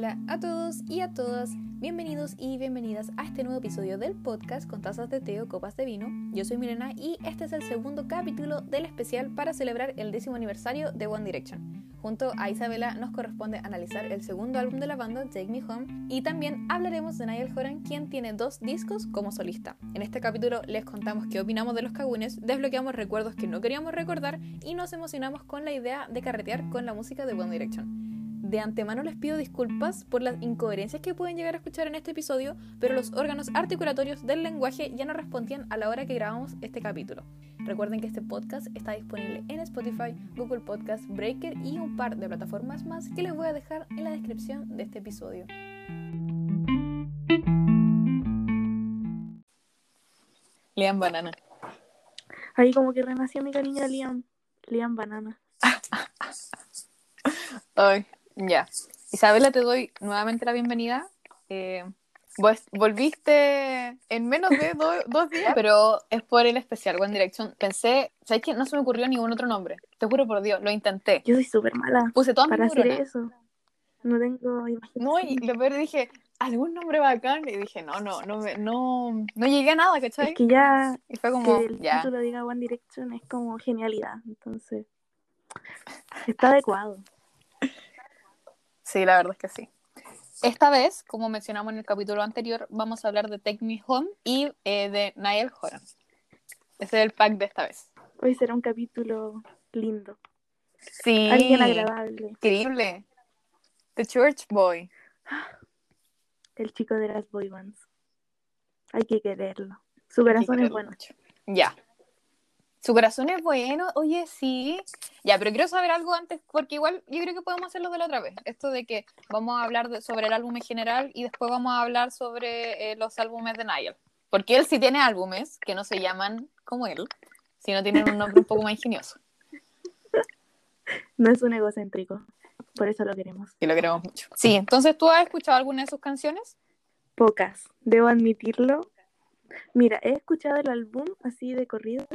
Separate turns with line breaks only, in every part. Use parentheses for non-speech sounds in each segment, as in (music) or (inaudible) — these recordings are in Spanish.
Hola a todos y a todas, bienvenidos y bienvenidas a este nuevo episodio del podcast con tazas de té o copas de vino. Yo soy Milena y este es el segundo capítulo del especial para celebrar el décimo aniversario de One Direction. Junto a Isabela nos corresponde analizar el segundo álbum de la banda, Take Me Home, y también hablaremos de Niall Horan, quien tiene dos discos como solista. En este capítulo les contamos qué opinamos de los cagunes, desbloqueamos recuerdos que no queríamos recordar y nos emocionamos con la idea de carretear con la música de One Direction. De antemano les pido disculpas por las incoherencias que pueden llegar a escuchar en este episodio, pero los órganos articulatorios del lenguaje ya no respondían a la hora que grabamos este capítulo. Recuerden que este podcast está disponible en Spotify, Google Podcast, Breaker y un par de plataformas más que les voy a dejar en la descripción de este episodio.
Liam Banana.
Ahí como que renació mi cariño a Liam. Liam Banana. (laughs)
Ay, ya. Isabela, te doy nuevamente la bienvenida. Eh, vos volviste en menos de do- (laughs) dos días, pero es por el especial One Direction. Pensé, ¿sabes qué? No se me ocurrió ningún otro nombre. Te juro por Dios, lo intenté.
Yo soy súper mala
Puse todas mis
para hacer
neuronas.
eso. No tengo imaginación.
No, y lo peor dije, algún nombre bacán. Y dije, no, no, no, me- no, no llegué a nada, ¿cachai?
Es que ya
Y fue como,
que el
ya.
título diga One Direction es como genialidad. Entonces, está adecuado.
Sí, la verdad es que sí. Esta vez, como mencionamos en el capítulo anterior, vamos a hablar de Take Me Home y eh, de Niall Horan. Ese es el pack de esta vez.
Hoy será un capítulo lindo.
Sí.
Alguien agradable.
Increíble. The Church Boy.
El chico de las boy bands. Hay que quererlo. Su corazón
que
es bueno.
mucho. Su corazón es bueno, oye, sí. Ya, pero quiero saber algo antes, porque igual yo creo que podemos hacerlo de la otra vez. Esto de que vamos a hablar de- sobre el álbum en general y después vamos a hablar sobre eh, los álbumes de Niall. Porque él sí tiene álbumes que no se llaman como él, sino tienen un nombre un poco más ingenioso.
No es un egocéntrico. Por eso lo queremos.
Y lo queremos mucho. Sí, entonces, ¿tú has escuchado alguna de sus canciones?
Pocas, debo admitirlo. Mira, he escuchado el álbum así de corrido,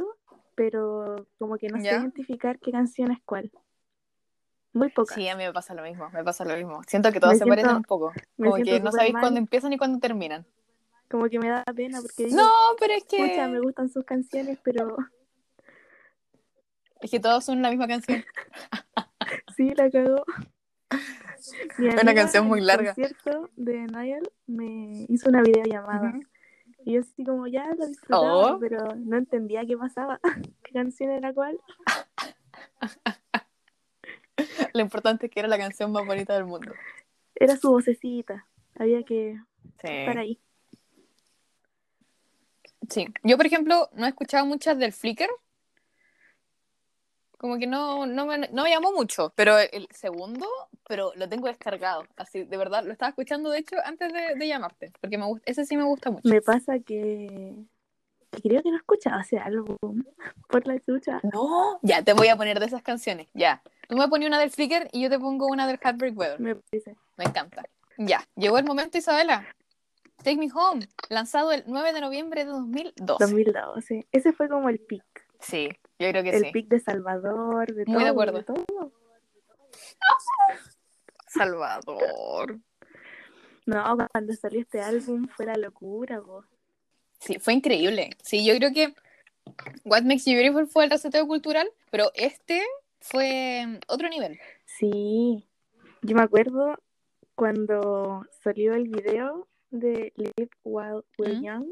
pero como que no sé identificar qué canción es cuál. Muy pocas.
Sí, a mí me pasa lo mismo, me pasa lo mismo. Siento que todas
Me
se
siento-
parecen un poco. Como que no sabéis
mal.
cuándo empiezan y cuándo terminan.
Como que me da pena porque digo,
No, pero es que...
"Pucha, me gustan sus canciones, pero
Es que todos son la misma canción. (laughs)
sí, la cagó.
Una canción muy
en el
larga.
concierto de Niall me hizo una videollamada. Y yo así como ya la disfrutaba,
Oh.
pero no entendía qué pasaba, (laughs) qué canción era cuál. (laughs)
Lo importante es que era la canción más bonita del mundo.
Era su vocecita, había que
Sí.
estar ahí.
sí. Yo, por ejemplo, no he escuchado muchas del Flickr. Como que no, no, me, no me llamó mucho. Pero el segundo, pero lo tengo descargado. Así, de verdad, lo estaba escuchando, de hecho, antes de, de llamarte. Porque me gusta, ese sí me gusta mucho.
Me pasa que, que creo que no escuchaba ese álbum (laughs) por la chucha.
No, ya, te voy a poner de esas canciones. Ya. Tú me pones una del Flickr y yo te pongo una del Heartbreak Weather.
Me parece.
Me encanta. Ya, llegó el momento, Isabela. Take Me Home, lanzado el 9 de noviembre de 2012.
2012. Ese fue como el pic.
Sí, yo creo que
el
sí.
pic de Salvador, de
Muy
todo.
de acuerdo.
todo. (laughs)
Salvador.
No, cuando salió este álbum fue la locura, po.
Sí, fue increíble. Sí, yo creo que What Makes You Beautiful fue el reseteo cultural, pero este fue otro nivel.
Sí. Yo me acuerdo cuando salió el video de Live While We're
¿Mm?
Young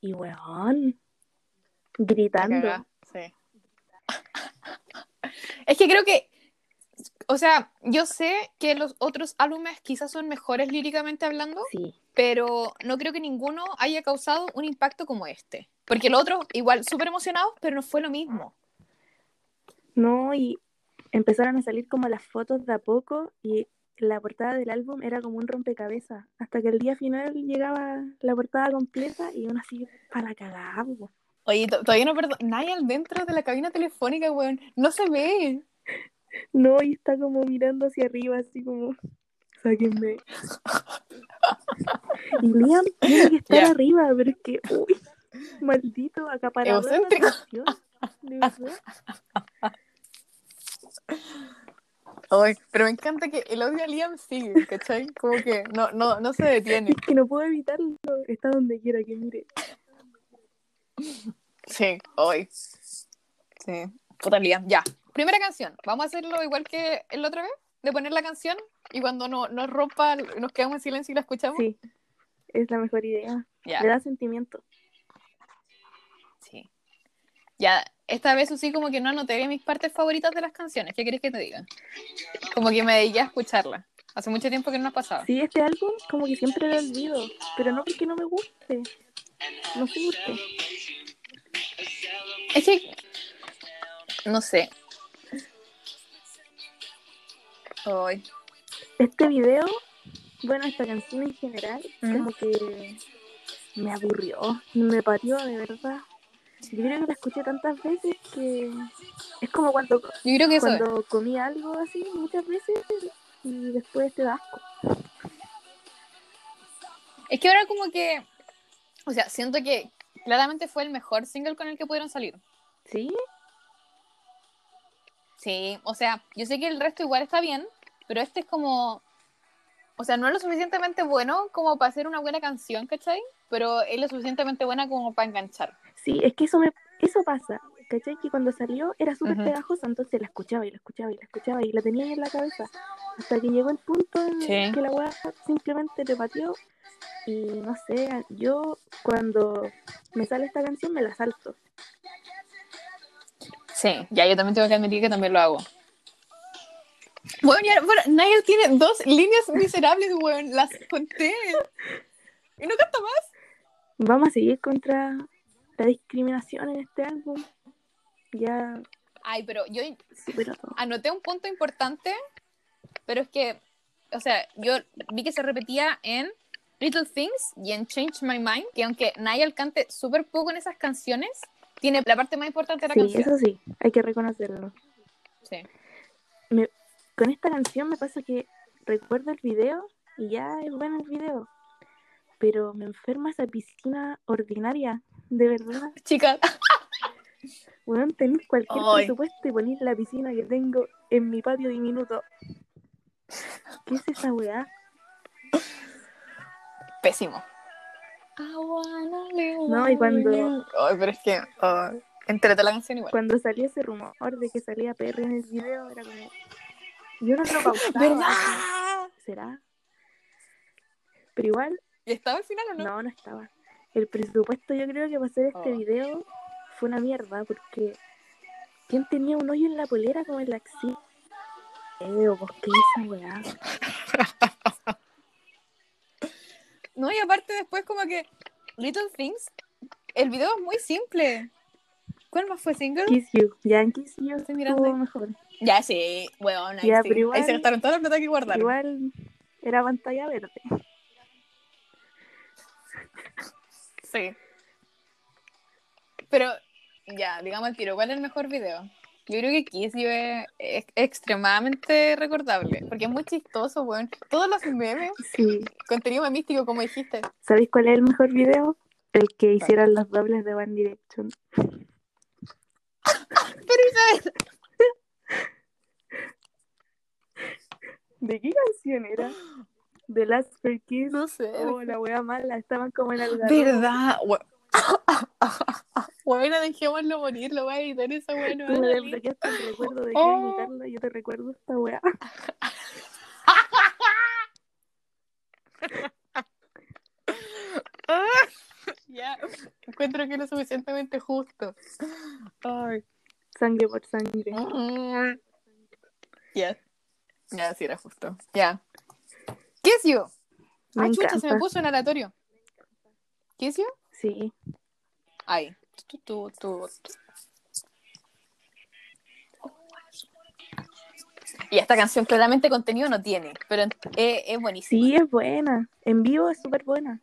y weón, gritando.
Es que creo que, o sea, yo sé que los otros álbumes quizás son mejores líricamente hablando,
Sí.
pero no creo que ninguno haya causado un impacto como este. Porque los otros, igual, súper emocionados, pero no fue lo mismo.
No, y empezaron a salir como las fotos de a poco y la portada del álbum era como un rompecabezas. Hasta que el día final llegaba la portada completa y uno así para la cagada.
Oye, to- todavía no perdón. Niall dentro de la cabina telefónica, weón. No se ve.
No, y está como mirando hacia arriba, así como, sáquenme. (laughs) Y Liam tiene que estar arriba, pero es que, uy, maldito acaparador
Egocéntrico.
de.
Ay, pero me encanta que el odio a Liam sigue, ¿cachai? Como que no, no, no se detiene.
Es que no puedo evitarlo. Está donde quiera que mire.
Sí, hoy. Sí. Puta Liam. Ya. Primera canción. Vamos a hacerlo igual que el otra vez, de poner la canción y cuando no, nos rompa, nos quedamos en silencio y la escuchamos.
Sí, es la mejor idea.
Ya.
Le da sentimiento.
Sí. Ya, esta vez sí como que no anoté mis partes favoritas de las canciones. ¿Qué querés que te diga? Como que me dediqué a escucharla. Hace mucho tiempo que no nos pasaba.
Sí, este álbum como que siempre lo olvido, pero no porque no me guste. No por qué.
Es que. No sé. Ay.
Este video, bueno, esta canción en general,
¿Mm?
como que me aburrió, me pateó de verdad. Yo creo que la escuché tantas veces que es como cuando,
Yo creo que
cuando comí algo así muchas veces y después te da asco.
Es que ahora como que. O sea, siento que claramente fue el mejor single con el que pudieron salir.
¿Sí?
Sí, o sea, yo sé que el resto igual está bien, pero este es como. O sea, no es lo suficientemente bueno como para hacer una buena canción, ¿cachai? Pero es lo suficientemente buena como para enganchar.
Sí, es que eso me eso pasa. ¿Cachai? Que cuando salió era súper
Ujú.
pegajosa, entonces la escuchaba y la escuchaba y la escuchaba y la tenía ahí en la cabeza. Hasta que llegó el punto en
Sí.
que la weá simplemente te pateó. Y no sé, yo cuando me sale esta canción me la salto.
Sí, ya yo también tengo que admitir que también lo hago. Bueno, ya, bueno, Niall tiene dos líneas miserables, weón, las conté. Y no canta más.
Vamos a seguir contra la discriminación en este álbum. Ya
Ay, pero yo anoté un punto importante, pero es que, o sea, yo vi que se repetía en Little Things y en Change My Mind, que aunque Niall cante súper poco en esas canciones, tiene la parte más importante de la
Sí,
canción.
eso sí, hay que reconocerlo.
Sí.
Con esta canción me pasa que recuerdo el video y ya es bueno el video. Pero me enferma esa piscina ordinaria, de verdad. (laughs)
Chicas,
Weón, tenés cualquier presupuesto y ponís la piscina que tengo en mi patio diminuto. ¿Qué es esa weá?
pésimo.
No, y cuando-
Ay, pero es que, entrete la canción igual.
Cuando salió ese rumor de que salía Perry en el video, era como. Yo no lo (laughs) pausaba.
¿Verdad?
¿Será? Pero igual,
¿Y estaba al final o no?
no, no estaba. El presupuesto, yo creo que para hacer este
Oh.
video fue una mierda, porque. ¿Quién tenía un hoyo en la polera como en la axila? Eh, ¿por qué esa weá? (laughs)
No, y aparte después como que Little Things, el video es muy simple. ¿Cuál más fue single?
Kiss You. Ya en Kiss You
Estoy mirando
mejor.
Ya, sí, weón, ahí
Ya,
sí.
pero igual-
Ahí se gastaron toda la plata que guardaron.
Igual era pantalla verde.
Sí. Pero, ya, digamos el tiro, ¿cuál es el mejor video? Yo creo que Kiss You es, es extremadamente recordable, porque es muy chistoso, weón. Todos los memes,
Sí.
contenido memístico, como dijiste.
¿Sabéis cuál es el mejor video? El que hicieron los dobles de One Direction.
Pero.
¿De qué canción era? The Last Fair Kiss.
No sé.
Oh, la wea mala. Estaban como en el
¿Verdad? We- Bueno, dejémoslo morir, lo voy a editar esa weá. no
Tú
va a
me
salir.
desbloqueaste el recuerdo de
Oh.
Yo te recuerdo esta wea. (laughs)
Ya, encuentro que es lo suficientemente justo. Ay.
Sangre por sangre.
Ya. Ya, sí era justo. Ya. Kiss You.
Me
ah, chucha, se me puso en aleatorio. Kiss You.
Sí.
Ahí. Tu, tu, tu. Y esta canción claramente contenido no tiene, pero es, es buenísima.
Sí, es buena. En vivo es súper buena.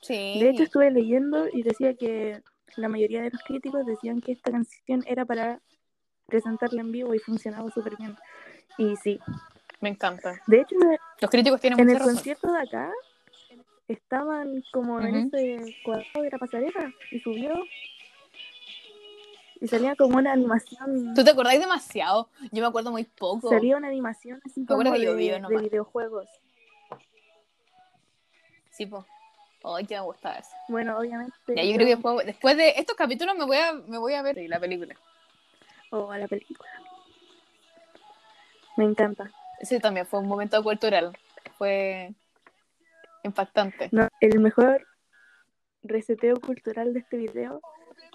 Sí.
De hecho, estuve leyendo y decía que la mayoría de los críticos decían que esta canción era para presentarla en vivo y funcionaba súper bien. Y sí.
me encanta.
De hecho,
Los críticos tienen
en
mucha
el
razón.
concierto de acá estaban como en ese cuadrado de la pasarela y subió. Y salía como una animación.
¿Tú te acordáis demasiado? Yo me acuerdo muy poco.
Salía una animación así
Me
como
yo
de,
vi
de
nomás.
videojuegos.
Sí, po. Ay, que me gustaba eso.
Bueno, obviamente.
Ya, yo creo que después, después de estos capítulos me voy a, me voy a ver la película.
O a la película. Me encanta.
Ese también fue un momento cultural. Fue impactante.
No, el mejor reseteo cultural de este video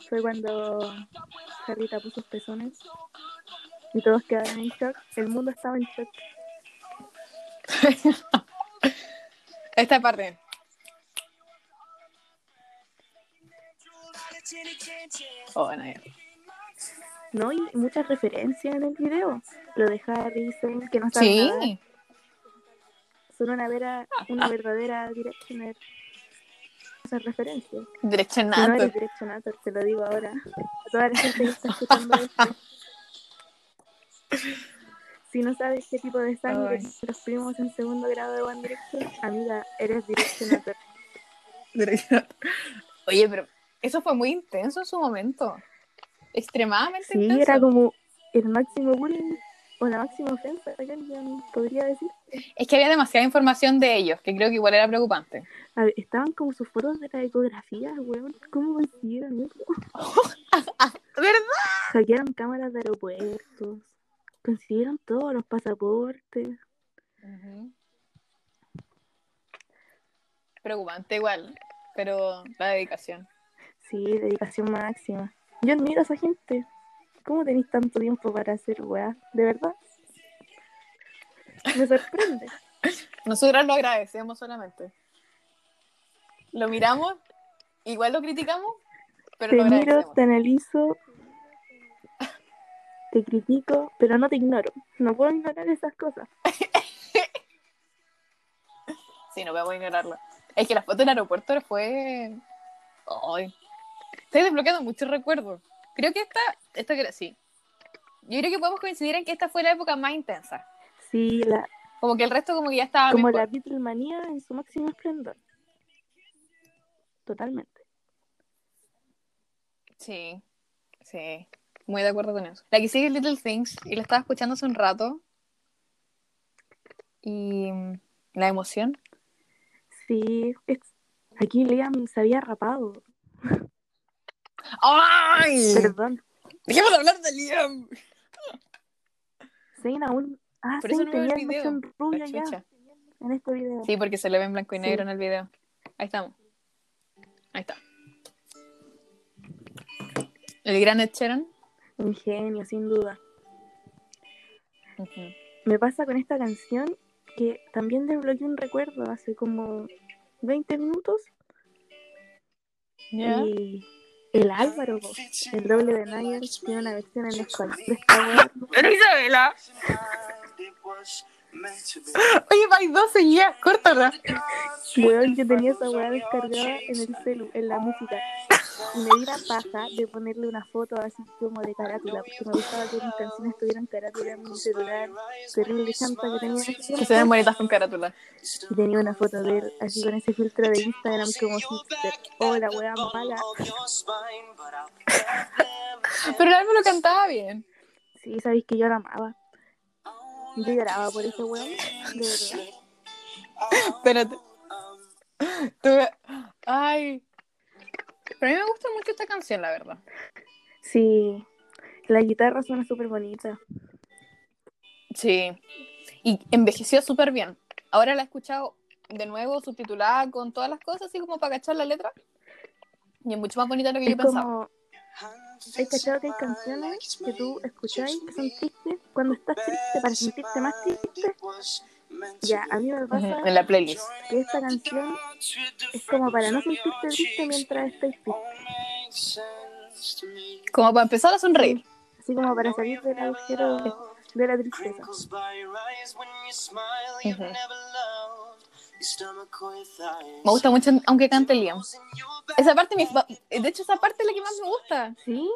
fue cuando Harry tapó sus pezones y todos quedaron en shock. El mundo estaba en shock. (laughs)
Esta parte. Oh, ya.
¿No? Y muchas referencias en el video. Lo de Harry, que no nadar.
Sí.
Son una, vera, una verdadera (laughs) Directioner. Esas referencias. Si no eres Directionator, te lo digo ahora. A toda la gente que está escuchando esto. Si no sabes qué tipo de sangre
Ay.
los primos en segundo grado de One Direction, amiga, eres Directionator. (laughs)
Oye, pero eso fue muy intenso en su momento. Extremadamente
Sí,
intenso.
era como el máximo bullying o la máxima ofensa que alguien podría decir.
Es que había demasiada información de ellos, que creo que igual era preocupante.
A ver, estaban como sus fotos de la ecografía, weón. ¿Cómo consiguieron eso? (laughs)
¿Verdad?
Hackearon cámaras de aeropuertos. Consiguieron todos los pasaportes.
Preocupante igual, pero la dedicación.
Sí, dedicación máxima. Yo admiro a esa gente. ¿Cómo tenéis tanto tiempo para hacer weá? ¿De verdad? Me sorprende. (laughs)
Nosotras lo agradecemos solamente. Lo miramos, igual lo criticamos, pero
te
lo
miro,
agradecemos.
te analizo, te critico, pero no te ignoro. No puedo ignorar esas cosas. (laughs)
Sí, no podemos ignorarlo. Es que la foto del aeropuerto fue. Ay. Estoy desbloqueando muchos recuerdos. Creo que esta, esta que sí. Yo creo que podemos coincidir en que esta fue la época más intensa.
Sí, la,
Como que el resto como que ya estaba
como
mejor.
la Beatlemanía en su máximo esplendor. Totalmente.
Sí, sí. Muy de acuerdo con eso. La que sigue es Little Things y la estaba escuchando hace un rato. Y mm, la emoción.
Sí, es- aquí Liam se había rapado.
¡Ay!
Perdón.
Dejemos de hablar de Liam.
Zayn aún. Ah,
Por eso no el video.
rubia
La
ya en este video.
Sí, porque se le ve en blanco y negro
Sí.
en el video. Ahí estamos. Ahí está. El gran Ed Sheeran.
Un genio, sin duda. Me pasa con esta canción que también desbloqueé un recuerdo hace como 20 minutos.
Ya.
Y el Álvaro, el doble de Nayer, tiene una versión en español. (laughs)
Pero Isabela. Oye, vais 12 ya, córtala.
Weón, yo tenía esa weá descargada en el celu, en la música. Y me di la paja de ponerle una foto así como de carátula, porque me gustaba que mis canciones tuvieran carátula en mi celular. Terrible chanta que tenía
Que se ven bonitas con carátula.
Y tenía una foto de él así con ese filtro de Instagram como hipster. Oh, la weá mala.
Pero el álbum lo cantaba bien.
Sí, sabéis que yo la amaba. Yo lloraba por ese weón, de verdad.
Espérate. Tuve- Ay. Pero a mí me gusta mucho esta canción, la verdad.
Sí, la guitarra suena súper bonita.
Sí. Y envejeció súper bien. Ahora la he escuchado de nuevo subtitulada con todas las cosas, así como para cachar la letra. Y es mucho más bonita de lo que
Es
yo pensaba.
como. ¿Hay cachado que hay canciones que tú escucháis que son tristes cuando estás triste para sentirte más triste? Ya, a mí me pasa
En la playlist.
que esta canción es como para no sentirte triste mientras estáis triste.
Como para empezar a sonreír.
Así como para salir del agujero de la tristeza.
Me gusta mucho, aunque cante Liam. Esa parte, me- de hecho, esa parte es la que más me gusta.
¿Sí?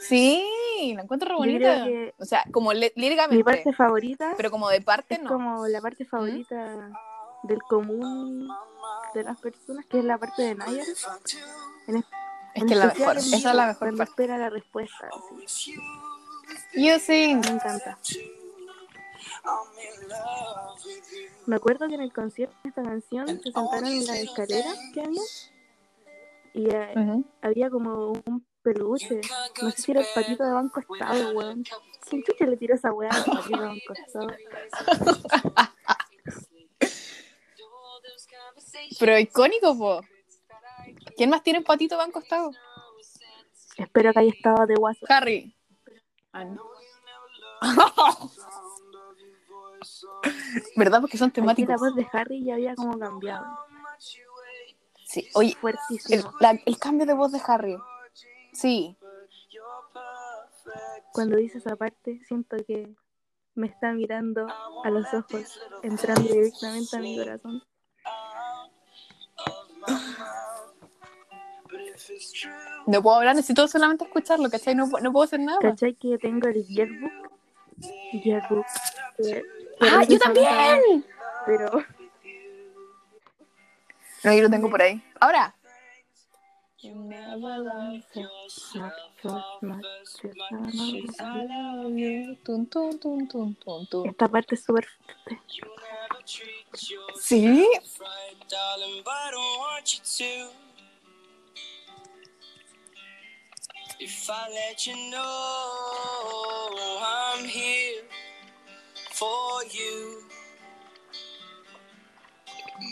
Sí, la encuentro re
Yo
bonita. O sea, como le-
Mi
líricamente,
parte favorita
pero como de parte
es
no.
como la parte favorita del común de las personas, que es la parte de Nayar. En es- En
que es la mejor. Esa es la mejor
Cuando
parte.
espera la respuesta. sí.
You sing.
Me encanta. Me acuerdo que en el concierto de esta canción se sentaron en la escalera que había y
Ujú.
había como un peluche. No sé si era el patito de Banco Estado, weón. ¿Quién chucha le tiró esa weá al patito de Banco Estado? (laughs)
Pero icónico, po. ¿Quién más tiene un patito banco estado?
Espero que haya estado de guaso.
Harry. Ah, no. (laughs) ¿Verdad? Porque son
Aquí la
temáticos.
voz de Harry ya había como cambiado.
Sí. Oye, el, la- el cambio de voz de Harry. Sí.
Cuando dice esa parte, siento que me está mirando a los ojos, entrando directamente a mi corazón.
No puedo hablar, necesito solamente escucharlo, ¿cachai? No, no puedo hacer nada.
¿Cachai que tengo el yearbook? Yearbook. que-
¡Ah, yo también!
Pero
No, yo lo tengo por ahí. Ahora. Tun, tun, tun, tun, tun, tun.
esta parte es súper fuerte.
Sí.
darling, but I don't want you to. If I let you know I'm here for you,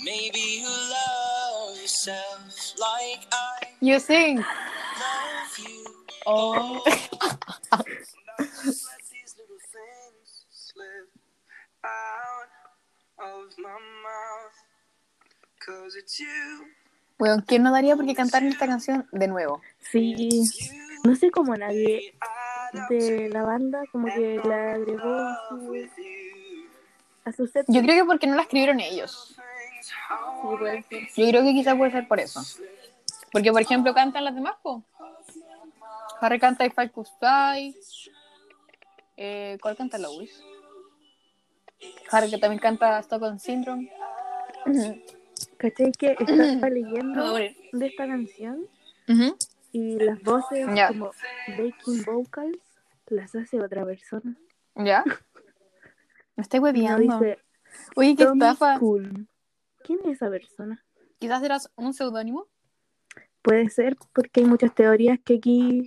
maybe you love yourself like I
You sing. Oh.
Let these little things slip out of my mouth. Cause it's you.
Bueno, ¿quién no daría por qué cantar esta canción de nuevo?
Sí, no sé cómo nadie de la banda como que la agregó a su, a su set.
Yo creo que porque no la escribieron ellos.
Sí.
Yo creo que quizás puede ser por eso. Porque, por ejemplo, cantan las demás, po. Harry canta If I Could Fly. Eh, ¿Cuál canta Lois? Harry que también canta Stockholm Syndrome. (clears throat)
¿Cachai que (clears throat) estaba leyendo
morir.
de esta canción y las voces como backing vocals las hace otra persona?
¿Ya? (laughs) Me estoy
No
hueviando.
dice
Oye, qué estafa.
Cool. ¿Quién es esa persona?
Quizás eras un seudónimo.
Puede ser porque hay muchas teorías que aquí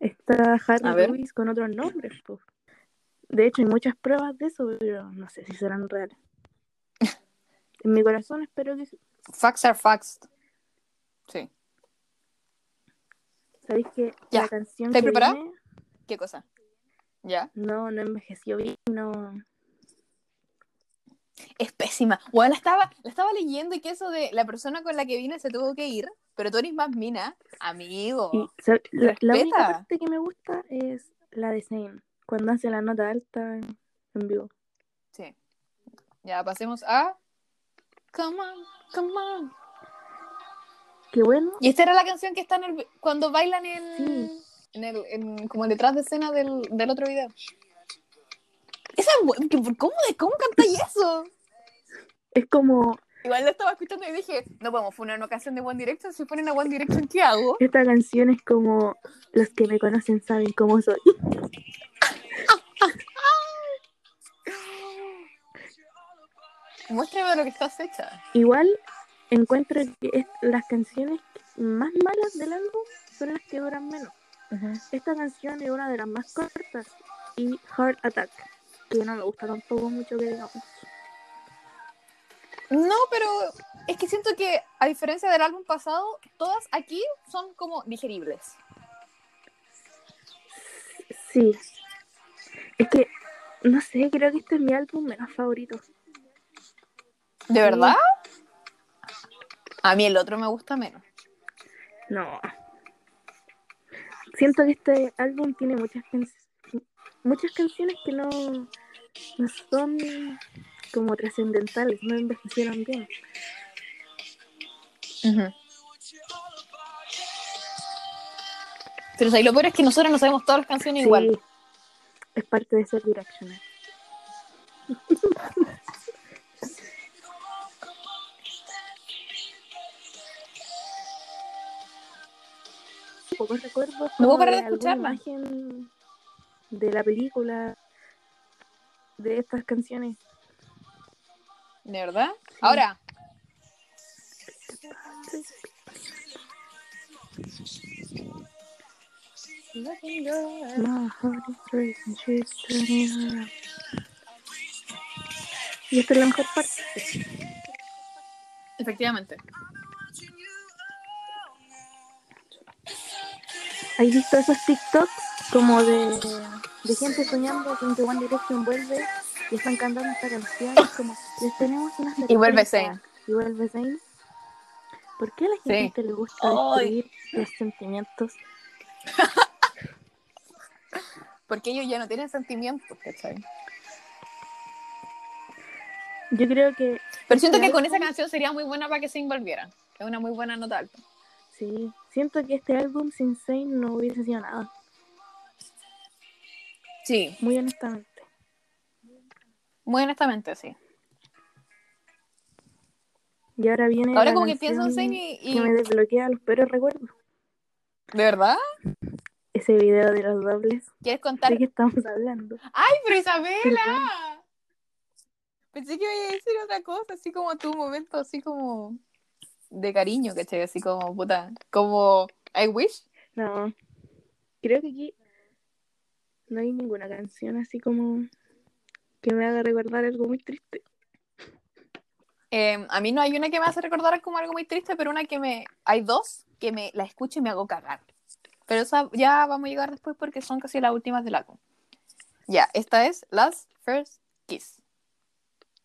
está Harry. Lewis con otros nombres. po. De hecho, hay muchas pruebas de eso, pero no sé si serán reales. (laughs) En mi corazón espero que sí.
Facts are facts. Sí.
¿Sabéis que
Ya.
la canción
¿Estás preparada? ¿Qué cosa? ¿Ya?
no, no envejeció bien, no...
Es pésima. Bueno, la estaba, la estaba leyendo y que eso de la persona con la que vine se tuvo que ir, pero tú eres más mina. Amigo.
Y, ¿sab- la, la única parte que me gusta es la de Zane, cuando hace la nota alta en, vivo.
Sí. Ya pasemos a. Come on, come on.
Qué bueno,
Y esta era la canción que está en el, cuando bailan en,
Sí.
en el, en- como detrás de escena del, del otro video. Esa ¿cómo, ¿Cómo cantáis eso?
Es como
Igual lo estaba escuchando y dije, no podemos poner una canción de One Direction. Si ponen a One Direction, ¿qué hago?
Esta canción es como los que me conocen saben cómo soy.
Muéstrame lo que estás hecha.
Igual encuentro que es- las canciones más malas del álbum son las que duran menos. Esta canción es una de las más cortas y Heart Attack, que no me gusta tampoco mucho que digamos.
No, pero es que siento que a diferencia del álbum pasado, todas aquí son como digeribles.
Sí. Es que, no sé, creo que este es mi álbum menos favorito.
¿De verdad? A mí el otro me gusta menos.
No. Siento que este álbum tiene muchas canciones muchas canciones que no, no son como trascendentales, no envejecieron bien.
Pero ahí lo peor es que nosotros no sabemos todas las canciones
Sí,
igual.
es parte de ser directional. (laughs) pocos recuerdos
No puedo parar de escucharla.
imagen de la película de estas canciones.
¿De verdad? Ahora,
turning around. Y esta es la mejor parte.
efectivamente.
¿Has visto esos TikToks como de, de gente soñando con que One Direction vuelve y están cantando esta canción? Es como, (laughs) les tenemos una
Y vuelve. Zayn.
Y vuelve Zayn. ¿Por qué a la
Sí.
gente le gusta
Ay.
destruir los sentimientos? (laughs)
Porque ellos ya no tienen sentimientos, ¿cachai?
Yo creo que
Pero siento que con esa canción sería muy buena para que se envolvieran. Es una muy buena nota alta.
sí. Siento que este álbum sin Zayn no hubiese sido nada.
Sí,
Muy honestamente.
Muy honestamente, sí.
Y ahora viene.
Ahora como que pienso en Zayn y, y-
Que me desbloquea los peores recuerdos.
¿De verdad?
Ese video de los dobles.
¿Quieres contar?
¿De qué estamos hablando?
¡Ay, pero Isabela! Pensé que iba a decir otra cosa, así como tu momento, así como de cariño, ¿cachai? Así como, puta, como I wish.
No. Creo que aquí no hay ninguna canción así como que me haga recordar algo muy triste.
Eh, a mí no hay una que me hace recordar como algo muy triste, pero una que me... Hay dos que me la escucho y me hago cagar. Pero esa ya vamos a llegar después porque son casi las últimas del álbum. Ya, esta es Last First Kiss.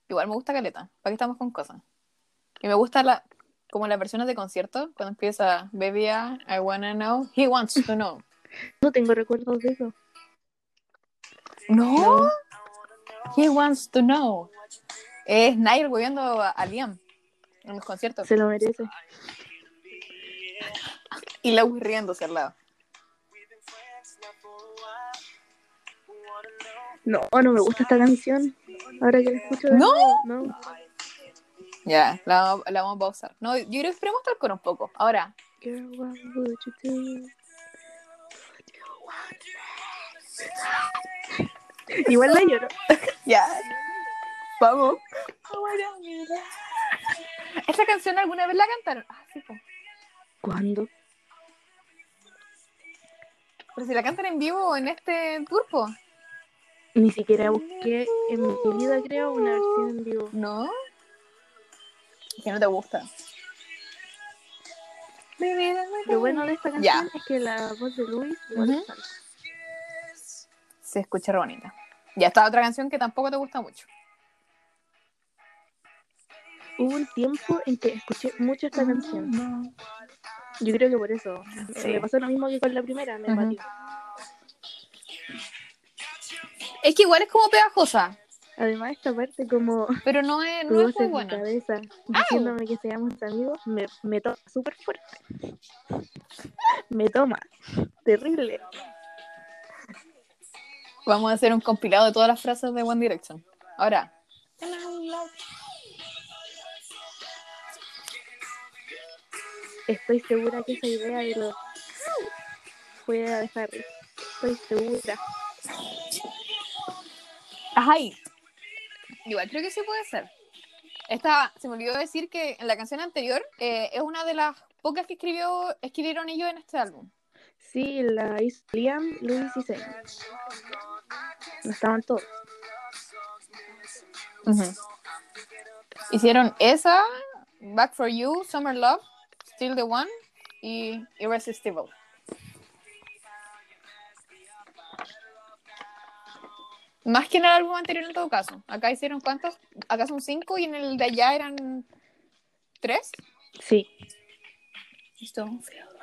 Igual me gusta Caleta, ¿para qué estamos con cosas? Y me gusta la, como las versiones de concierto, cuando empieza Baby, I wanna know, he wants to know. (laughs)
No tengo recuerdos de eso.
No, he wants to know. Es Nair viendo a, Liam en los conciertos.
Se lo merece.
Y Lewis riéndose al lado.
No, no me gusta esta canción. Ahora que la escucho de
¿No?
no.
Ya, la, la vamos a pausar. No, yo creo que esperemos estar con un poco. Ahora,
Girl, what would you do? Igual la lloro. (laughs)
ya. Vamos. ¿Esta canción alguna vez la cantaron? Ah, sí, po.
¿Cuándo?
Pero si la cantan en vivo en este tour, po.
Ni siquiera busqué en mi vida, creo, una versión en vivo.
¿No? Es que no te gusta.
Lo bueno de esta canción es que la voz de Luis falsa.
Se escucha bonita. Ya está otra canción que tampoco te gusta mucho.
Hubo un tiempo en que escuché mucho esta canción. Yo creo que por eso.
Sí.
Me pasó lo mismo que con la primera, me mató.
Es que igual es como pegajosa,
Además, esta parte como
pero no es, no es muy buena.
cabeza diciéndome que seamos amigos, me, me toma súper fuerte. Me toma. Terrible.
Vamos a hacer un compilado de todas las frases de One Direction. Ahora.
Estoy segura que esa idea de los fue de Harry. Estoy segura.
Ay. Igual creo que sí puede ser. Esta, se me olvidó decir que en la canción anterior eh, es una de las pocas que escribió, escribieron ellos en este álbum.
Sí, la hizo Liam, Luis y Zayn. No estaban todos.
Hicieron esa, Back for You, Summer Love, Still the One y Irresistible. Más que en el álbum anterior en todo caso. Acá hicieron cuántos? Acá son cinco y en el de allá eran tres.
Sí.
Right.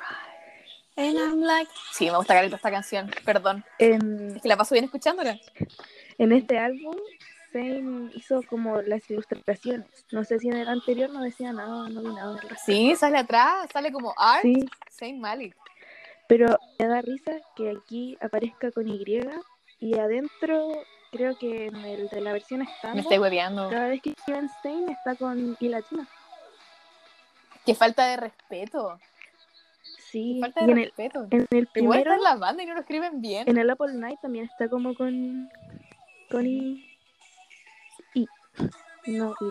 And I'm like... Sí, me gusta carita esta canción, perdón.
En,
Es que la paso bien escuchándola.
en este álbum, Zayn hizo como las ilustraciones. No sé si en el anterior no decía nada, no vi nada.
Sí, sale atrás, sale como Art,
Sí,
Malik.
pero me da risa que aquí aparezca con Y y adentro, creo que en el de la versión
Me
estándar,
estoy hueveando.
cada vez que escriben Zayn está con I latina.
Qué falta de respeto.
Sí,
Falta
y
de
en el, en el
Igual está
primero,
en la banda y no lo escriben bien.
en el Apple Night también está como con. con I. I. No, Y.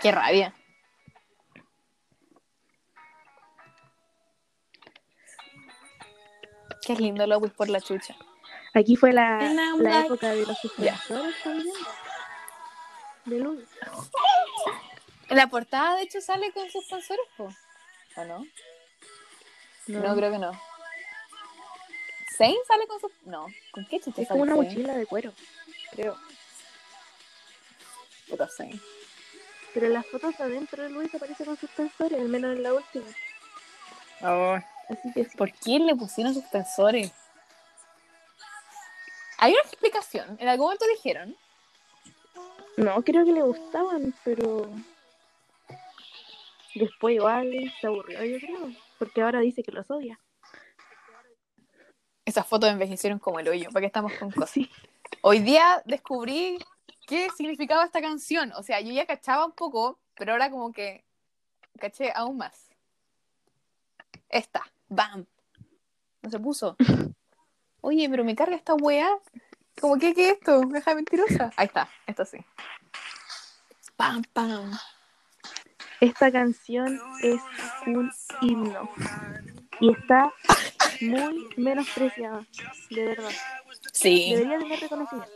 Qué rabia. Qué lindo Lopez por la chucha.
Aquí fue la, la
like-
época de los suspensores también. De.
En la portada, de hecho, sale con suspensores. ¿O no? No, creo que no. ¿Zane sale con sus... No, ¿con qué chucha
Es
sale
como una mochila de cuero, creo.
Puta Zane.
Pero en las fotos adentro de Luis aparece con suspensores, al menos en la última. Así que sí.
¿Por qué le pusieron suspensores? Hay una explicación. En algún momento dijeron.
No, creo que le gustaban, pero. Después igual se aburrió, yo creo. Porque ahora dice que los odia.
Esas fotos envejecieron como el hoyo. ¿Para qué estamos con cosas? (laughs)
Sí.
Hoy día descubrí qué significaba esta canción. O sea, yo ya cachaba un poco, pero ahora como que caché aún más. Esta. ¡Bam! No se puso. (laughs) Oye, pero me carga esta weá. Como que, ¿qué es esto? ¿Deja de mentirosa? Ahí está, esta sí. ¡Pam, pam!
Esta canción es un himno. Y está muy menospreciada, de verdad.
Sí.
Debería tener reconocimiento.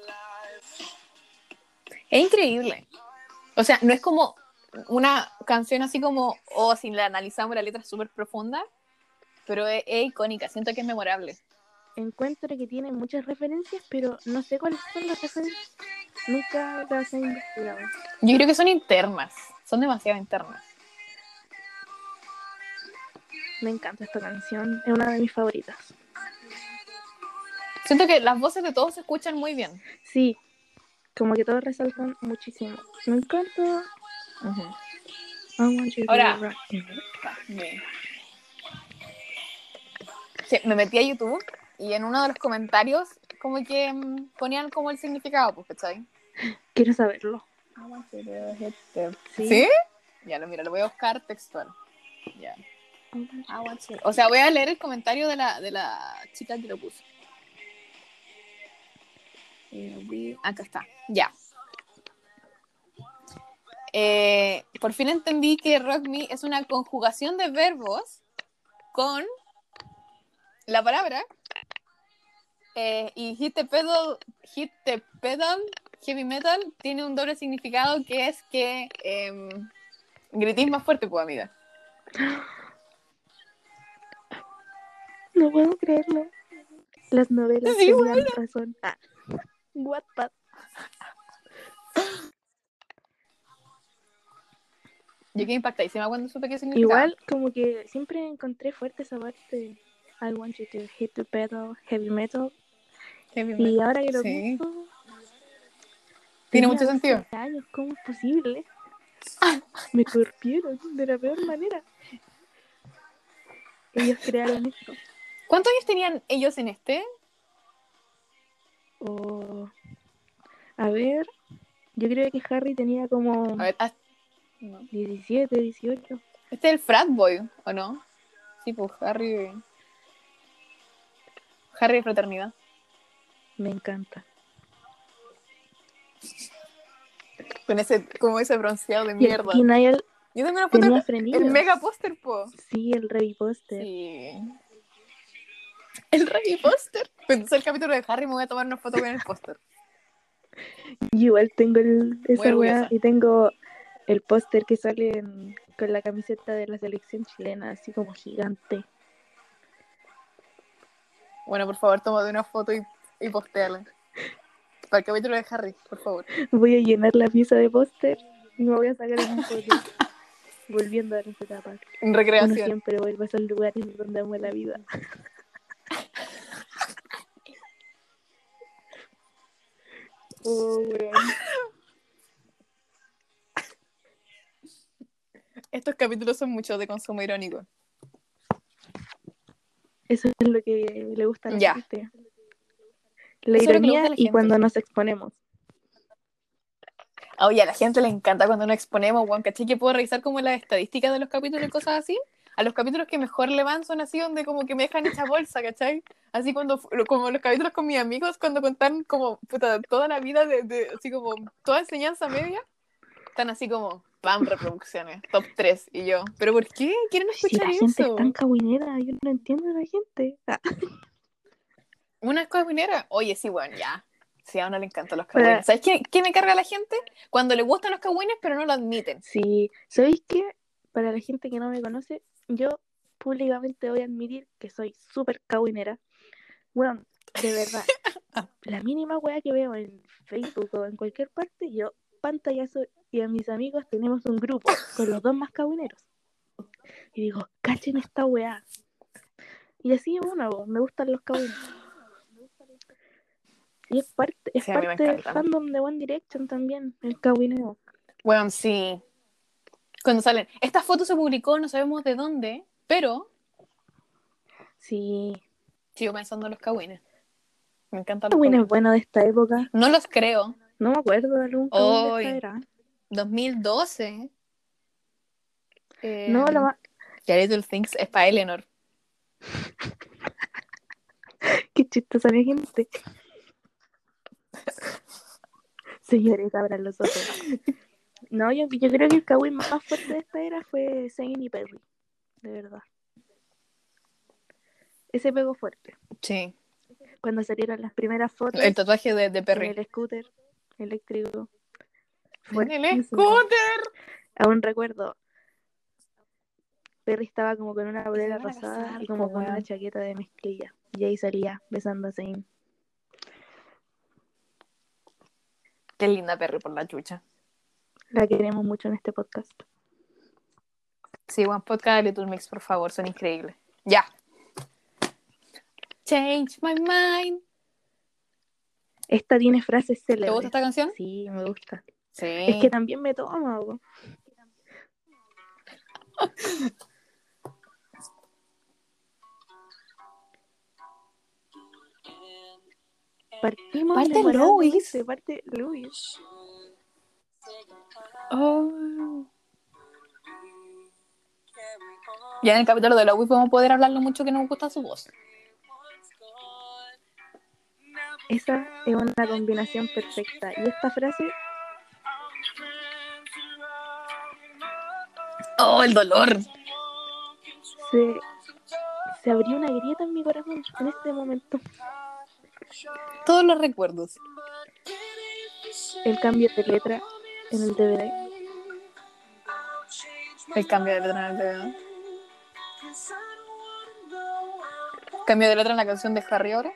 Es increíble. O sea, no es como una canción así como, o si la analizamos, la letra es súper profunda, pero es, es icónica, siento que es memorable.
Encuentro que tiene muchas referencias, pero no sé cuáles son las referencias. Nunca las he investigado.
Yo creo que son internas, son demasiado internas.
Me encanta esta canción, es una de mis favoritas.
Siento que las voces de todos se escuchan muy bien.
Sí, como que todos resaltan muchísimo. Me encanta. I want you to
Ahora. Sí, me metí a YouTube y en uno de los comentarios como que mm, ponían como el significado, pues, ¿cachai?
Quiero saberlo.
¿Sí?
Sí.
Ya, lo mira, lo voy a buscar textual. Ya. O sea, voy a leer el comentario de la, de la chica que lo puso. Acá está, ya. Eh, por fin entendí que Rock Me es una conjugación de verbos con la palabra eh, y hit the pedal, hit the pedal, heavy metal tiene un doble significado que es que eh, gritís más fuerte, pues amiga.
No puedo creerlo. Las novelas
Sí,
tenían razón. Ah. Wattpad.
Yo quedé impactadísima cuando supe qué significaba.
Igual, como que siempre encontré fuerte esa parte. I want you to hit the pedal, heavy metal.
Heavy
Y
metal.
ahora que lo
Sí.
pienso,
Tiene mucho sentido.
12 años, ¿cómo es posible? Me corrieron de la peor manera. Ellos crearon esto.
¿Cuántos años tenían ellos en este?
O- A ver, yo creo que Harry tenía como
A ver, no.
17, 18.
Este es el frat boy, ¿o no? Sí, pues Harry. Harry de fraternidad.
Me encanta.
Con ese, como ese bronceado de
Y el
mierda.
Niall
Yo tengo una foto del el mega póster, po.
Sí, el Rey Poster.
Sí. El rey póster. Cuando el capítulo de Harry, me voy a tomar una foto con el póster.
Igual tengo el, esa weá y tengo el póster que sale en- con la camiseta de la selección chilena, así como gigante.
Bueno, por favor, tómate una foto y, y. Para el capítulo de Harry, por favor.
Voy a llenar la pieza de póster y me voy a sacar una foto. (laughs) Volviendo a las etapas.
En
Uno
recreación.
siempre vuelve a esos lugares donde amo la vida. (laughs) Oh, weón.
Estos capítulos son muchos de consumo irónico.
Eso es lo que le gusta a la
Ya.
gente. La ironía
la
y cuando nos exponemos.
Oye, a la gente le encanta cuando nos exponemos, weón. ¿Cachai? Que puedo revisar como las estadísticas de los capítulos y cosas así. a los capítulos que mejor le van son así donde como que me dejan hecha bolsa, ¿cachai? Así cuando, como los capítulos con mis amigos, cuando contan como, puta, toda la vida de, de- así como, toda enseñanza media, están así como, pam, reproducciones, top 3, y yo, ¿pero por qué? ¿Quieren
Si
escuchar
la gente
eso?
es tan cagüinera, yo no entiendo a la gente.
Una escuela minera, oye, sí, bueno, ya. Sí, a uno le encantan los cagüines. ¿Sabes qué, qué me carga la gente? Cuando le gustan los cagüines, pero no lo admiten.
Sí, ¿sabéis qué? Para la gente que no me conoce, yo públicamente voy a admitir que soy súper cagüinera. Bueno, de verdad, (laughs) la mínima wea que veo en Facebook o en cualquier parte, yo pantallazo y a mis amigos tenemos un grupo con los dos más cagüineros. Y digo, cachen esta wea. Y así uno, me gustan los. Y es parte, es
Sí,
parte del fandom de One Direction también, el cagüineo.
Bueno, sí. Cuando salen, esta foto se publicó, no sabemos de dónde, pero
Sí,
sigo pensando en los cagüines. Me encantan los
cagüines bueno de esta época.
No los creo.
No me acuerdo de algún de
Hoy.
esta era.
2012. Eh,
No, lo más...
Little Things es para Eleanor. (laughs)
Qué chistosa la gente. (laughs) Señores, abran los ojos. No, yo, yo creo que el kawaii más fuerte de esta era fue Zayn y Perry. De verdad. Ese pegó fuerte.
Sí.
Cuando salieron las primeras fotos
El tatuaje de, de
en
Perry.
el scooter eléctrico.
En el scooter.
Aún recuerdo. Perry estaba como con una bolera rosada y como con una
weón.
chaqueta de mezclilla. Y ahí salía besando a Zayn.
Qué linda Perry por la chucha.
La queremos mucho en este podcast.
Sí, One Podcast Little Mix, por favor, son increíbles. Ya. Change my mind.
Esta tiene frases
¿Te
célebres.
gusta esta canción?
Sí, me gusta.
Sí.
Es que también me toma. (laughs) Partimos
Parte Louis.
parte Luis.
Oh. Ya en el capítulo de la Wii podemos poder hablarlo mucho que nos gusta su voz.
Esa es una combinación perfecta. Y esta frase,
Oh, el dolor.
se, se abrió una grieta en mi corazón en este momento.
Todos los recuerdos.
El cambio de letra en el DVD.
El cambio de letra en el DVD. Cambio de letra en la canción de Harry ahora.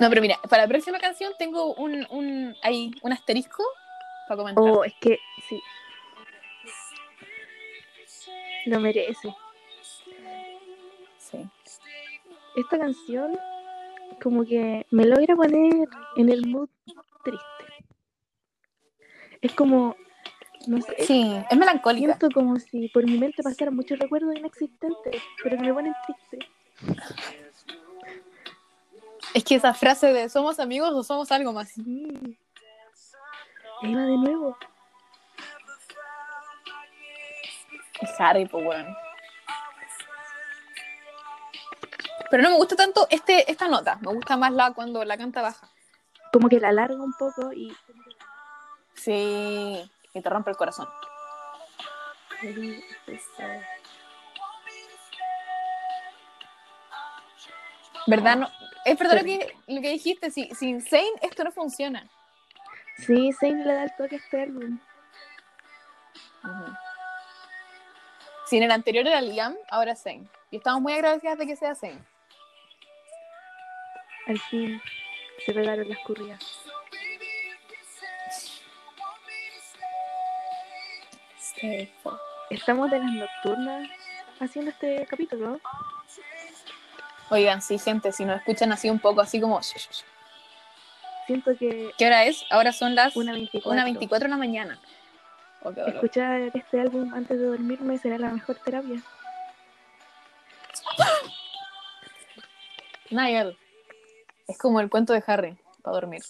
No, pero mira, para la próxima canción tengo un, un, ahí, un asterisco para comentar.
Oh, es que sí. Lo merece. Esta canción como que me logra poner en el mood triste. Es como, no sé,
Sí, es melancólica.
siento como si por mi mente pasaran muchos recuerdos inexistentes, pero que me ponen triste.
Es que esa frase de somos amigos o somos algo más.
Sí. Ahí va de nuevo.
Es Harry, pues bueno. Pero no me gusta tanto este, esta nota. Me gusta más la cuando la canta baja.
Como que la alarga un poco y
Sí. Y te rompe el corazón. ¿Verdad? No, es verdad lo que, lo que dijiste. Si, sin Zane esto no funciona.
sí, Zayn le da el toque a este álbum.
Si en el anterior era Liam, ahora Zane. Y estamos muy agradecidas de que sea Zane.
Al fin se pegaron las currias. Estamos de las nocturnas haciendo este capítulo.
Oigan, sí, gente, si nos escuchan así un poco, así como...
Siento que
¿Qué hora es? Ahora son las
una 24.
1.24 de la mañana.
Escuchar este álbum antes de dormirme será la mejor terapia.
Niall. Es como el cuento de Harry, para dormir.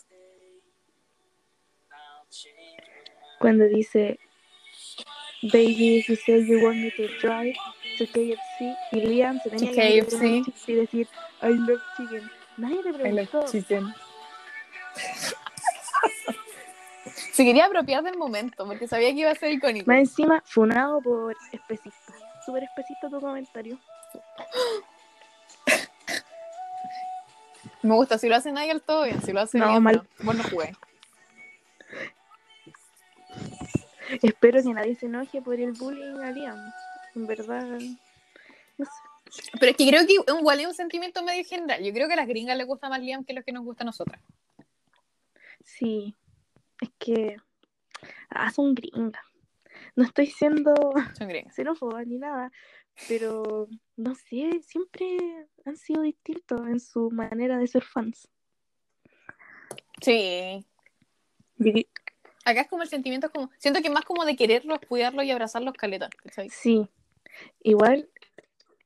Cuando dice, Baby, if you say you want me to drive to KFC, y Liam se tenía que
KFC.
y decir, I love chicken. Nadie le preguntó. (laughs)
Se quería apropiar del momento porque sabía que iba a ser icónico.
Más encima, funado por especista. Súper especista tu comentario. (laughs)
Me gusta, si lo hace Nigel, todo bien. Si lo hace
No, mal.
no. Vos no jugué.
Espero que nadie se enoje por el bullying a Liam. En verdad, no sé.
Pero es que creo que igual es un sentimiento medio general. Yo creo que a las gringas les gusta más Liam que los que nos gusta a nosotras.
Sí, es que. Ah, son gringas. No estoy siendo
Son gringas. (laughs)
xenófoba ni nada, pero no sé, siempre han sido distintos en su manera de ser fans.
Sí. Acá es como el sentimiento, es como, siento que más como de quererlos, cuidarlos y abrazarlos caleta, ¿cachai?
Sí, igual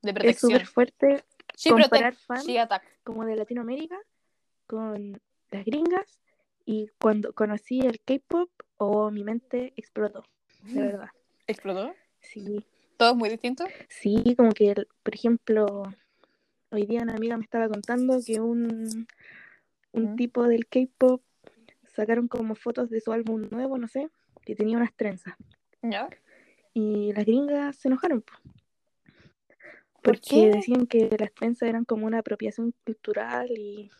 De
es
protección.
súper fuerte
She
comparar fans
attack.
como de Latinoamérica con las gringas y cuando conocí el K-pop, oh, mi mente explotó, de verdad.
¿Explotó?
Sí,
¿Todo es muy distinto?
sí, como que, por ejemplo, hoy día una amiga me estaba contando que un, un
¿Mm?
tipo del K-pop sacaron como fotos de su álbum nuevo, no sé, que tenía unas trenzas.
¿Ya?
Y las gringas se enojaron. po.
¿Por
Porque
qué?
decían que las trenzas eran como una apropiación cultural y,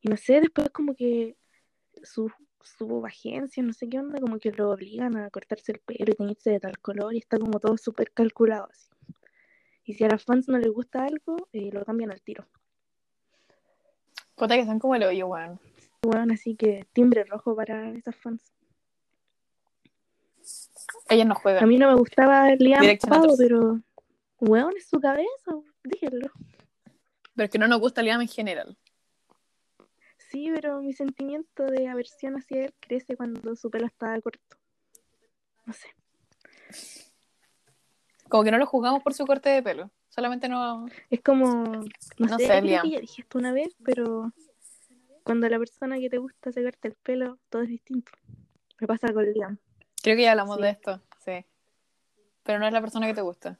y no sé, después como que su, su agencia, no sé qué onda, como que lo obligan a cortarse el pelo y teñirse de tal color y está como todo súper calculado así. Y si a las fans no les gusta algo, eh, lo cambian al tiro.
Puta que son como el hoyo, weón.
Bueno, así que timbre rojo para esas fans.
Ellas no
A
juegan.
mí no me gustaba el Liam pero, weón, es su cabeza, dígelo.
Pero es que no nos gusta Liam en general.
Sí, pero mi sentimiento de aversión hacia él crece cuando su pelo estaba corto. No sé.
Como que no lo juzgamos por su corte de pelo. Solamente no.
Es como, no,
No
sé,
sé,
ya dije esto una vez, pero cuando la persona que te gusta se corta el pelo, todo es distinto. Me pasa con Liam.
Creo que ya hablamos
Sí.
de esto. Sí. Pero no es la persona que te gusta.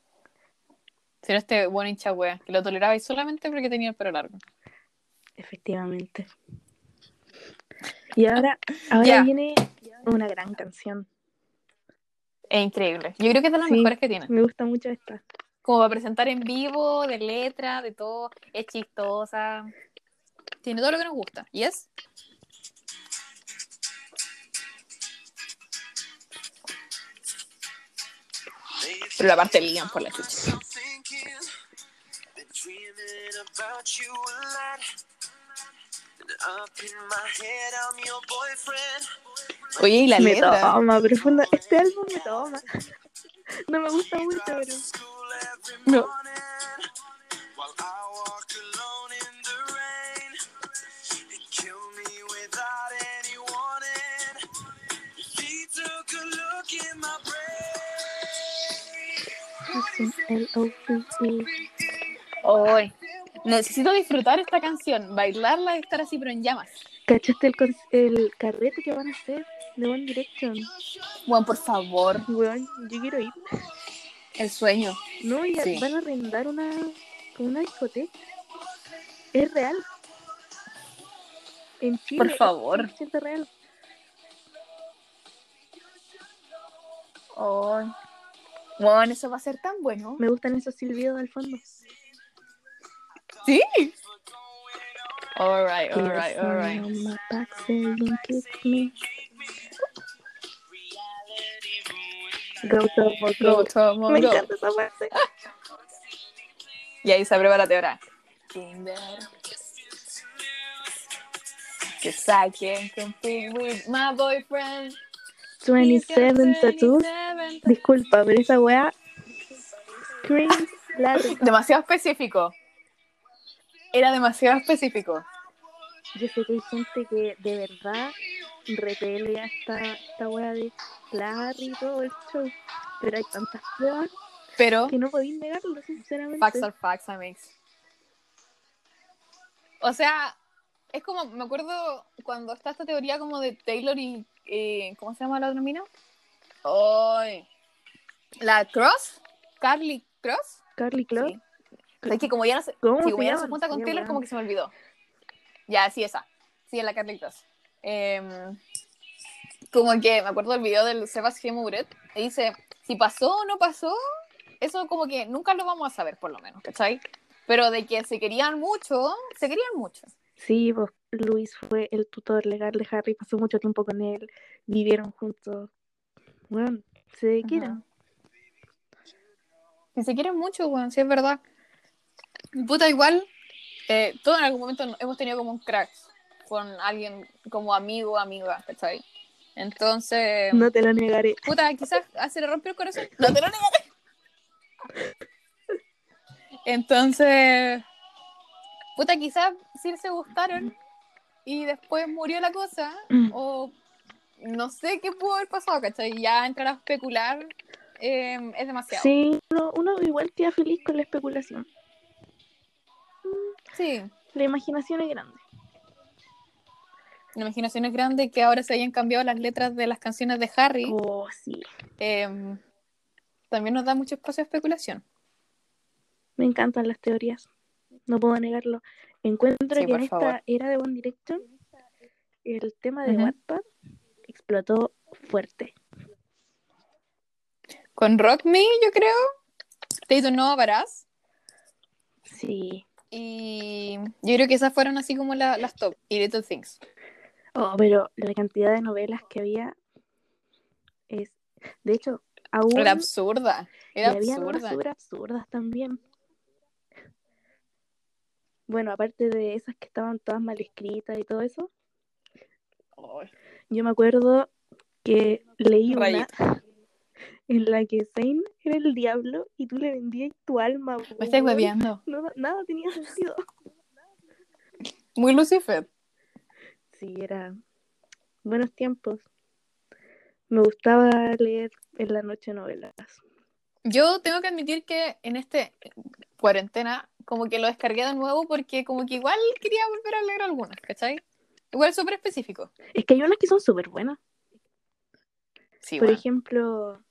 Sino este buen hincha wea, que lo toleraba y solamente porque tenía el pelo largo.
Efectivamente. Y ahora, ahora viene una gran canción.
Es increíble. Yo creo que es de las
Sí.
mejores que tiene.
Me gusta mucho esta.
Como para presentar en vivo, de letra, de todo. Es chistosa. Tiene todo lo que nos gusta. ¿Y es? Pero la parte Liam por la chucha. Oye, y la
me
letra.
toma, profunda. Este álbum me toma. No me gusta mucho, pero
No.
I walk alone
es.
Necesito disfrutar esta canción, bailarla y estar así, pero en llamas.
¿Cachaste el, carrete que van a hacer de One Direction?
Juan, por favor,
Weón, yo quiero ir.
el sueño.
No, y
Sí.
van a arrendar una, una discoteca. Es real. En Chile.
Por
es
favor.
100% real.
Ay. Juan, eso va a ser tan bueno.
Me gustan esos silbidos al fondo.
Sí. Alright, alright, alright. Y ahí se prepárate ahora. Cause I can't compete with my boyfriend.
27 tattoos.
27.
Disculpa, pero esa weá. (laughs)
Demasiado específico. Era demasiado específico.
Yo sé que hay gente que de verdad repele a esta, esta weá de Larry y todo el show. Pero hay tantas pruebas
Pero
que no podéis negarlo, sinceramente.
facts are facts, amigos. O sea, es como, me acuerdo cuando está esta teoría como de Taylor y eh, ¿cómo se llama la otra mina? La Cross, Carly Cross.
Carly Close.
Sí. Es que como ya no se,
¿Cómo
sí, como ya no se junta con
Sí,
Taylor, como que se me olvidó. Ya, sí, esa. Sí, es la Carly Cross. Em, como que me acuerdo del video del Sebas G. Muret, y dice, si pasó o no pasó, eso como que nunca lo vamos a saber, por lo menos, ¿cachai? Pero de que se querían mucho, se querían mucho.
Sí, pues Luis fue el tutor legal de Harry, pasó mucho tiempo con él, vivieron juntos. Bueno, se quieren.
Y se quieren mucho, weón, sí es verdad. Puta, igual, eh, todos en algún momento hemos tenido como un crash con alguien como amigo o amiga, ¿cachai? Entonces,
No te lo negaré.
puta, quizás ah, se le rompió el corazón. No te lo negaré. Entonces, puta, quizás sí se gustaron y después murió la cosa, o no sé qué pudo haber pasado, ¿cachai? Ya entrar a especular eh, es demasiado.
Sí, uno, uno igual queda feliz con la especulación.
Sí.
La imaginación es grande.
La imaginación es grande que ahora se hayan cambiado las letras de las canciones de Harry.
Oh, sí.
eh, también nos da mucho espacio a especulación.
Me encantan las teorías. No puedo negarlo. Encuentro
Sí,
que en esta era de One Direction el tema de
Ujú.
Wattpad explotó fuerte.
Con Rock Me, yo creo. Te hizo No Varás.
Sí.
Y yo creo que esas fueron así como la- las top. Y Little Things.
Oh, pero la cantidad de novelas que había es. De hecho, aún.
Era absurda.
y
Era
unas
absurda.
súper absurdas también. Bueno, aparte de esas que estaban todas mal escritas y todo eso, yo me acuerdo que leí una. En la que Zane era el diablo y tú le vendías tu alma.
Me
weón.
hueveando.
No, nada tenía sentido.
Muy Lucifer.
Sí, era buenos tiempos. Me gustaba leer en la noche novelas.
Yo tengo que admitir que en este cuarentena, como que lo descargué de nuevo porque como que igual quería volver a leer algunas, ¿cachai? Igual súper específico.
Es que hay unas que son súper buenas.
Sí,
Por
bueno.
ejemplo,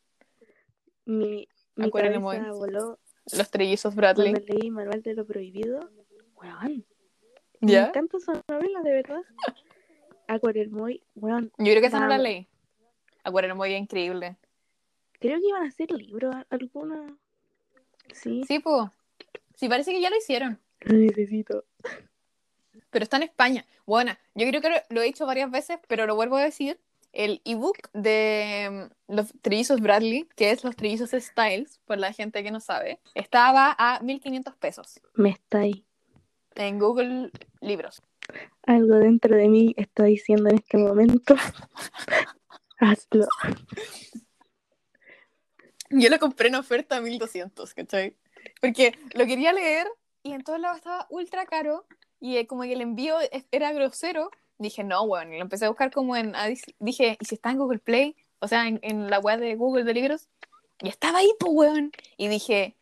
mi, mi cabeza voló
Los trellizos Bradley.
cuando leí Manual de lo Prohibido. Weón, me
¿Ya?
encanta esa novela, de verdad. Weón,
Yo creo que esa no la leí. Acuérdate, muy increíble.
creo que iban a hacer libros alguna. Sí,
Sí, pues. Sí, parece que ya lo hicieron.
lo necesito.
Pero está en España. Bueno, yo creo que lo- lo he dicho varias veces, pero lo vuelvo a decir. El ebook de mm, los trillizos Bradley, que es los trillizos Styles, por la gente que no sabe, estaba a 1500 pesos
Me está ahí.
en Google Libros.
Algo dentro de mí está diciendo en este momento. (laughs) Hazlo.
Yo lo compré en oferta a 1200, ¿cachai? Porque lo quería leer y en todos lados estaba ultra caro y eh, como que el envío era grosero. Dije, no, bueno, y lo empecé a buscar como en. Dije, ¿y si está en Google Play? O sea, en, en la web de Google de libros. Y estaba ahí, pues, weón. Y dije,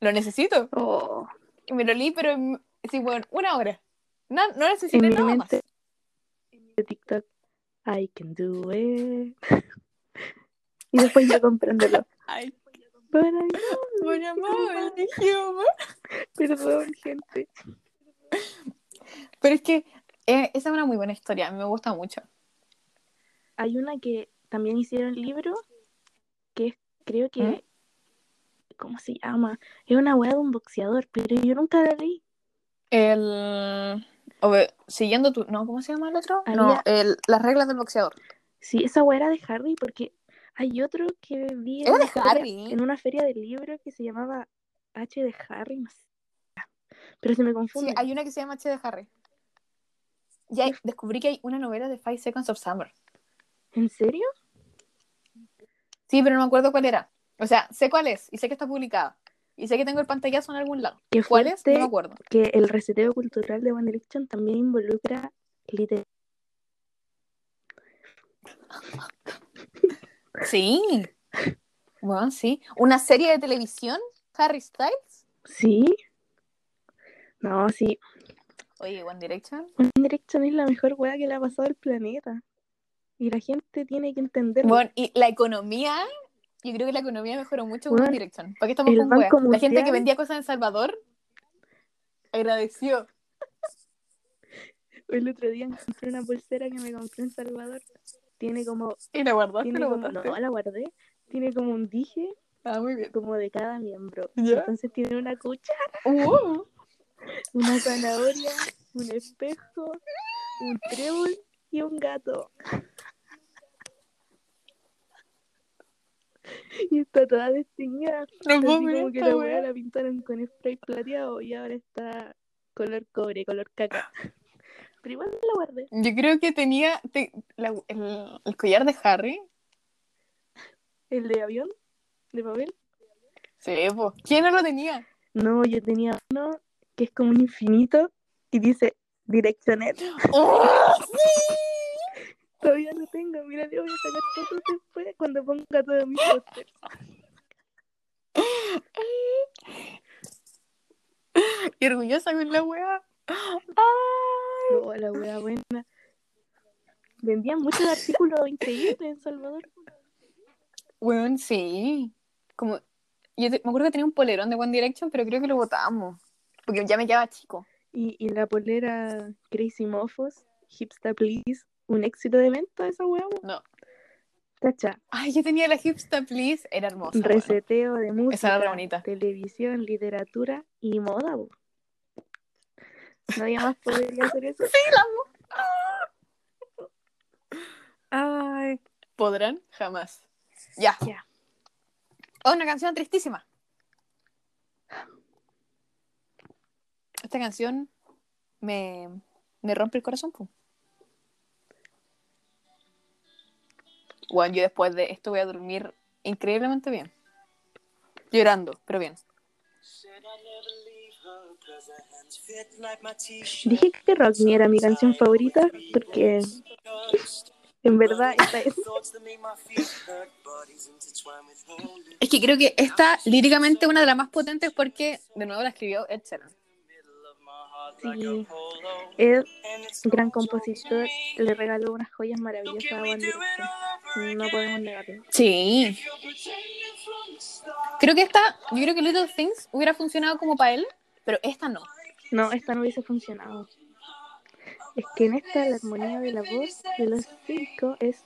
lo necesito.
Oh,
Y me lo leí, pero en- sí, weón, una hora. No, no
en
necesité
mi
nada más.
mente de TikTok. I can do it. (laughs) y después yo comprándolo. (laughs)
Ay,
Para
buen amor, dije, amor.
Perdón, gente.
Pero es que eh, esa es una muy buena historia, a mí me gusta mucho.
Hay una que también hicieron libro, que es, creo que,
¿Mm?
¿cómo se llama? Es una weá de un boxeador, pero yo nunca la leí.
El. obe- siguiendo tu. No, ¿cómo se llama el otro?
Había-
No, el, las reglas del boxeador.
Sí, esa weá era de Harry, porque hay otro que vi en
¿Era de
una feria-
Harry?
en una feria de libros que se llamaba H de Harry, no sé. Pero se me
Sí,
confunde.
hay una que se llama H de Harry. Y hay- descubrí que hay una novela de Five Seconds of Summer.
¿En serio?
Sí, pero no me acuerdo cuál era. O sea, sé cuál es y sé que está publicada. Y sé que tengo el pantallazo en algún lado. ¿Cuál es? No me acuerdo.
que el reseteo cultural de One Direction también involucra literatura. (laughs)
Sí. Bueno, sí. ¿Una serie de televisión? ¿Harry Styles?
¿Sí? No, sí.
Oye, One Direction.
One Direction es la mejor weá que le ha pasado al planeta. Y la gente tiene que entenderlo.
Bueno, y la economía, yo creo que la economía mejoró mucho con
Bueno,
One Direction. ¿Para qué estamos con weas? La gente que vendía cosas en Salvador agradeció. (laughs)
El otro día encontré una pulsera que me compré en Salvador. Tiene como.
Y la guardaste, la
como no, la guardé. Tiene como un dije
Ah, muy bien.
como de cada miembro.
¿Ya?
Entonces tiene una cuchara,
Uh,
una zanahoria, un espejo, un trébol y un gato. Y está toda desteñida.
no puedo
como que la weá la pintaron con spray plateado y ahora está color cobre, color caca. Pero igual la guardé.
Yo creo que tenía te- la- el, el collar de Harry.
¿El de avión? ¿De papel?
Sí, pues. ¿Quién no lo tenía?
No, yo tenía uno que es como un infinito y dice Directionet.
¡Oh, (laughs)
Todavía lo tengo, mira, te voy a sacar fotos después cuando ponga todos mis pósters. (laughs)
Y orgullosa con la wea.
Oh, la wea buena. Vendían muchos artículos increíbles en Salvador.
Bueno, sí. Como, yo te- me acuerdo que tenía un polerón de One Direction, pero creo que lo botamos. Porque ya me quedaba chico.
Y, y la polera Crazy Mofos, Hipsta Please, un éxito de venta esa po.
No.
Cacha,
Ay, yo tenía la Hipsta Please. Era hermosa. bueno.
reseteo de música,
era bonita.
televisión, literatura y moda. po. Nadie más podría hacer eso. (laughs)
Ay. ¿Podrán? Jamás. Ya.
Ya.
Oh, una canción tristísima. Esta canción me, me rompe el corazón. pu. Bueno, yo después de esto voy a dormir increíblemente bien. Llorando, pero bien.
Dije que Rock Me era mi canción favorita porque en verdad esta es
Es que creo que esta líricamente una de las más potentes porque de nuevo la escribió Ed Sheeran.
Sí, es gran compositor, le regaló unas joyas maravillosas a One Direction. No podemos negarlo.
Sí. Creo que esta, yo creo que Little Things hubiera funcionado como para él, pero esta no.
No, esta no hubiese funcionado. Es que en esta la armonía de la voz de los cinco es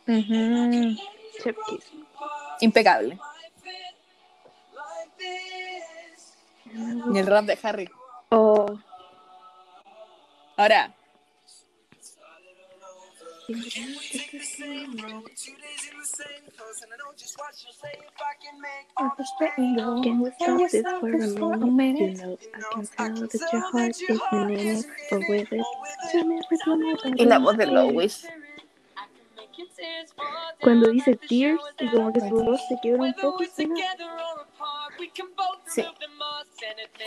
Chef Kiss.
Impecable. Y el rap de Harry.
Oh,
Ahora,
Can't stop this for a minute. You know, I can tell that your heart is in it, but with it, tell me everything about
y la voz de Lois.
Cuando dice tears y como que su voz se quiebra un poco,
Sí.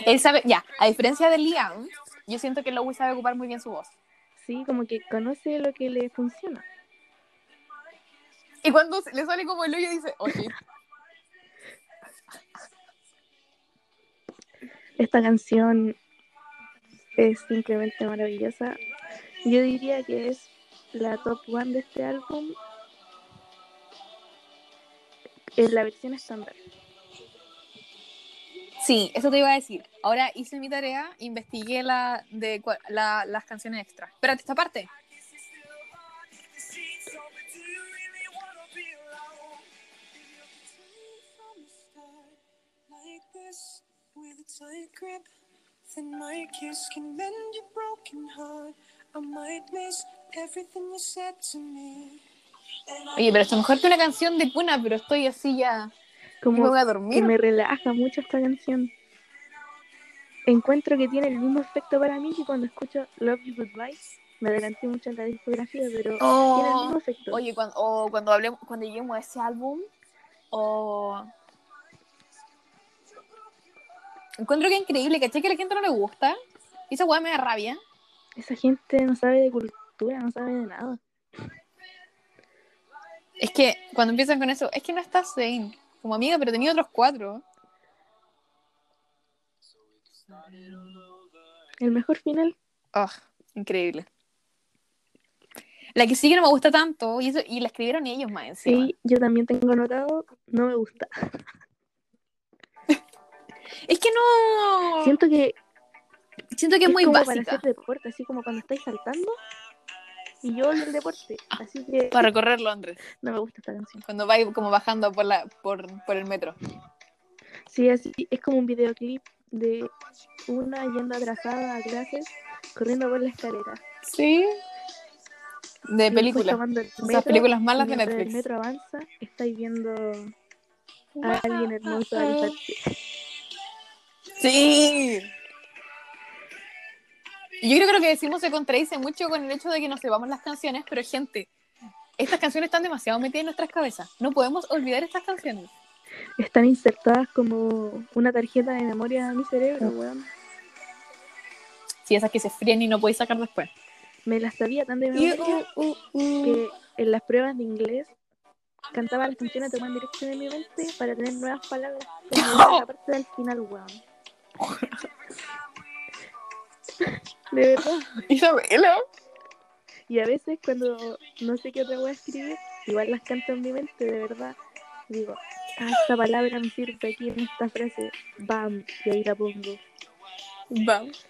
Él sabe, ya, a diferencia de Liam, yo siento que Lois sabe ocupar muy bien su voz.
sí, como que conoce lo que le funciona.
Y cuando le sale como el hoyo, dice, oye, (laughs)
Esta canción es simplemente maravillosa. Yo diría que es la top one de este álbum en la versión estándar.
Sí, eso te iba a decir. Ahora hice mi tarea, investigué la de la- las canciones extra. Espérate, esta parte.
A.
Oye, pero esto mejor que una canción de cuna, pero estoy así ya.
Como
me voy a
que me relaja mucho esta canción. Encuentro que tiene el mismo efecto para mí que cuando escucho Love You Goodbye. Me adelanté mucho en la discografía, pero
Oh.
tiene el mismo efecto.
Oye, cuando, o cuando hablemos, cuando lleguemos a ese álbum, o encuentro que es increíble, ¿cachai? Que a la gente no le gusta. Y esa weá me da rabia.
Esa gente no sabe de cultura, no sabe de nada.
Es que cuando empiezan con eso, es que no está Zane como amiga, pero tenía otros cuatro.
El mejor final,
Ah, increíble. La que sigue no me gusta tanto y, eso, y la escribieron ellos más encima.
Sí, yo también tengo anotado, no me gusta. (laughs)
Es que no.
Siento que
Siento que es, muy
como para
básica.
hacer deporte, así como cuando estáis saltando. Y yo odio el deporte, así que
Para recorrer Londres. (laughs)
no me gusta esta canción.
Cuando va como bajando por, la, por, por el metro.
Sí, así es como un videoclip de una yendo atrasada a clases, corriendo por la escalera.
Sí. De
Y después
película.
tomando el
Esas películas malas de Netflix.
El metro avanza, estáis viendo a alguien hermoso (laughs) alisarse.
Sí. Yo creo que lo que decimos se contradice mucho con el hecho de que no sepamos las canciones, pero gente, estas canciones están demasiado metidas en nuestras cabezas. No podemos olvidar estas canciones.
Están insertadas como una tarjeta de memoria en mi cerebro, weón.
Sí, esas que se fríen y no podéis sacar después.
Me las sabía tan de memoria
uh, uh, uh.
que en las pruebas de inglés cantaba las canciones tomaban dirección en mi mente para tener nuevas palabras (laughs) como la parte del final, weón. (laughs) De verdad. (laughs)
Isabela.
Y a veces cuando no sé qué otra voy a escribir, igual las canto en mi mente, de verdad. Digo, ah, esta palabra me sirve aquí en esta frase. Bam, y ahí la pongo.
Vamos.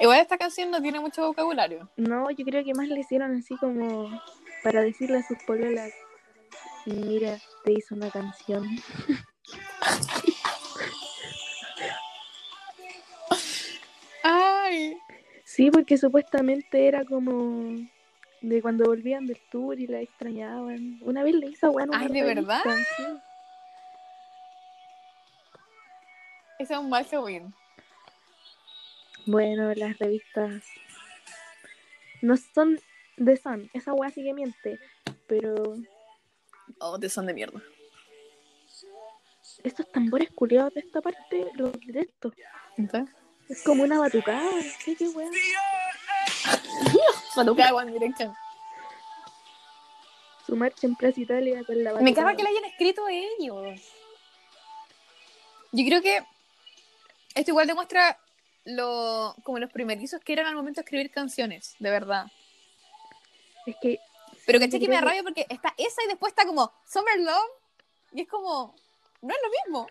Igual esta canción no tiene mucho vocabulario.
No, yo creo que más le hicieron así como para decirle a sus pololas, mira, te hizo una canción. (laughs) Sí, porque supuestamente era como de cuando volvían del tour y la extrañaban. Una vez le hizo a una
Ay, ¿de
revista,
verdad?
sí.
Ese es un mal Halloween.
Bueno, las revistas no son de Sun, esa weá sí que miente, pero
Oh, te son de mierda.
estos tambores culiados de esta parte los detesto.
¿Entonces?
Es como una batucada, sé qué weá.
Batucada One Direction.
Su marcha en Plaza Italia con la
Me
batucada.
caga que la hayan escrito ellos. Yo creo que esto igual demuestra lo como los primerizos que eran al momento de escribir canciones, de verdad.
Es que
Pero que
creo
me da
que-
rabia porque está esa y después está como Summer Love y es como, no es lo mismo.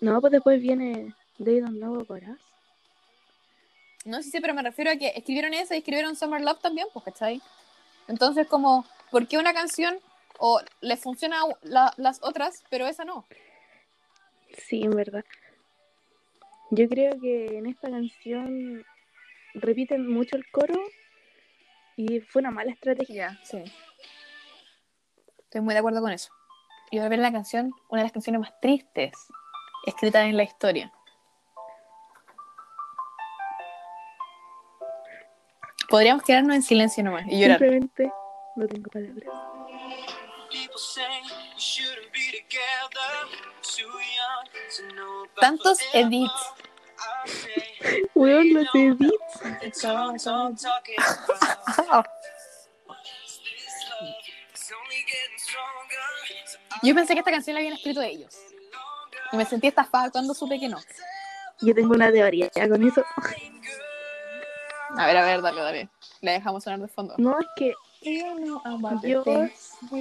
no, pues después viene They Don't Know About Us.
No sí, sí, pero me refiero a que escribieron esa y escribieron Summer Love también, pues, ¿cachai? Entonces, como, ¿por qué una canción o le funciona la- las otras, pero esa no?
Sí, en verdad. Yo creo que en esta canción repiten mucho el coro y fue una mala estrategia.
Sí. Estoy muy de acuerdo con eso. Y voy a ver la canción, una de las canciones más tristes escritas en la historia. Podríamos quedarnos en silencio nomás y llorar.
Simplemente no tengo palabras.
Tantos edits. (laughs)
Weón, los edits. (laughs)
Yo pensé que esta canción la habían escrito ellos. Y me sentí estafada cuando supe que no.
Yo tengo una teoría ya con eso.
A ver, a ver, dale, dale. La dejamos sonar de fondo.
No, es que yo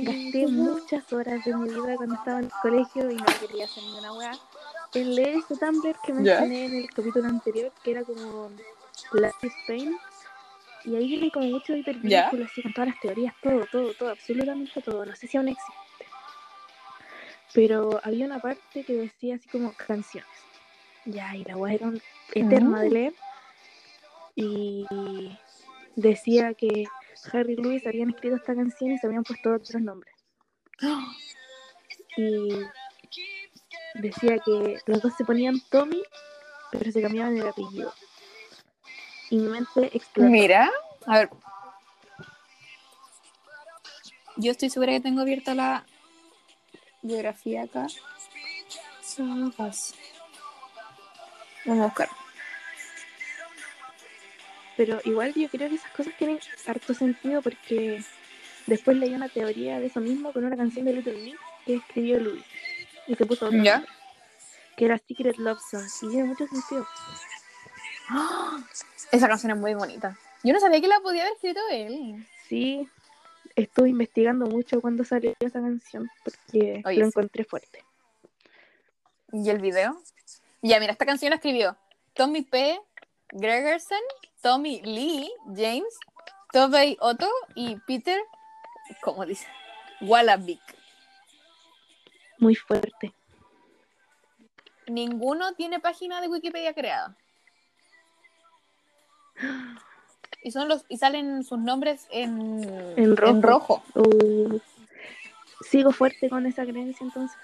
gasté muchas horas de mi vida cuando estaba en el colegio y no quería hacer ninguna weá. En leer ese Tumblr que mencioné en el capítulo anterior, que era como Life is Pain. Y ahí vienen como muchos hipervínculos así con todas las teorías, todo, todo, todo, absolutamente todo. No sé si aún existe. Pero había una parte que decía así como canciones. Ya, y la weá era un- eterna de
Mm.
leer. Y decía que Harry y Lewis habían escrito esta canción y se habían puesto otros nombres. Y decía que los dos se ponían Tommy, pero se cambiaban el apellido. Y mi mente explotó.
Mira, a ver. Yo estoy segura que tengo abierta la biografía acá. Vamos a buscar.
Pero igual yo creo que esas cosas tienen harto sentido porque después leí una teoría de eso mismo con una canción de Little Mix que escribió Louis y se puso otro
¿Ya?
que era Secret Love Song y tiene mucho sentido. (gasps)
Esa canción es muy bonita. Yo no sabía que la podía haber escrito él.
Sí, estuve investigando mucho cuando salió esa canción porque
Oye,
lo
sí.
encontré fuerte.
¿Y el video? Ya, mira, esta canción la escribió Tommy P. Gregerson, Tommy Lee, James, Tobey Otto y Peter, ¿cómo dice? Wallabick.
Muy fuerte.
Ninguno tiene página de Wikipedia creada. Y son los y salen sus nombres en,
En rojo.
rojo.
Uh, sigo fuerte con esa creencia entonces.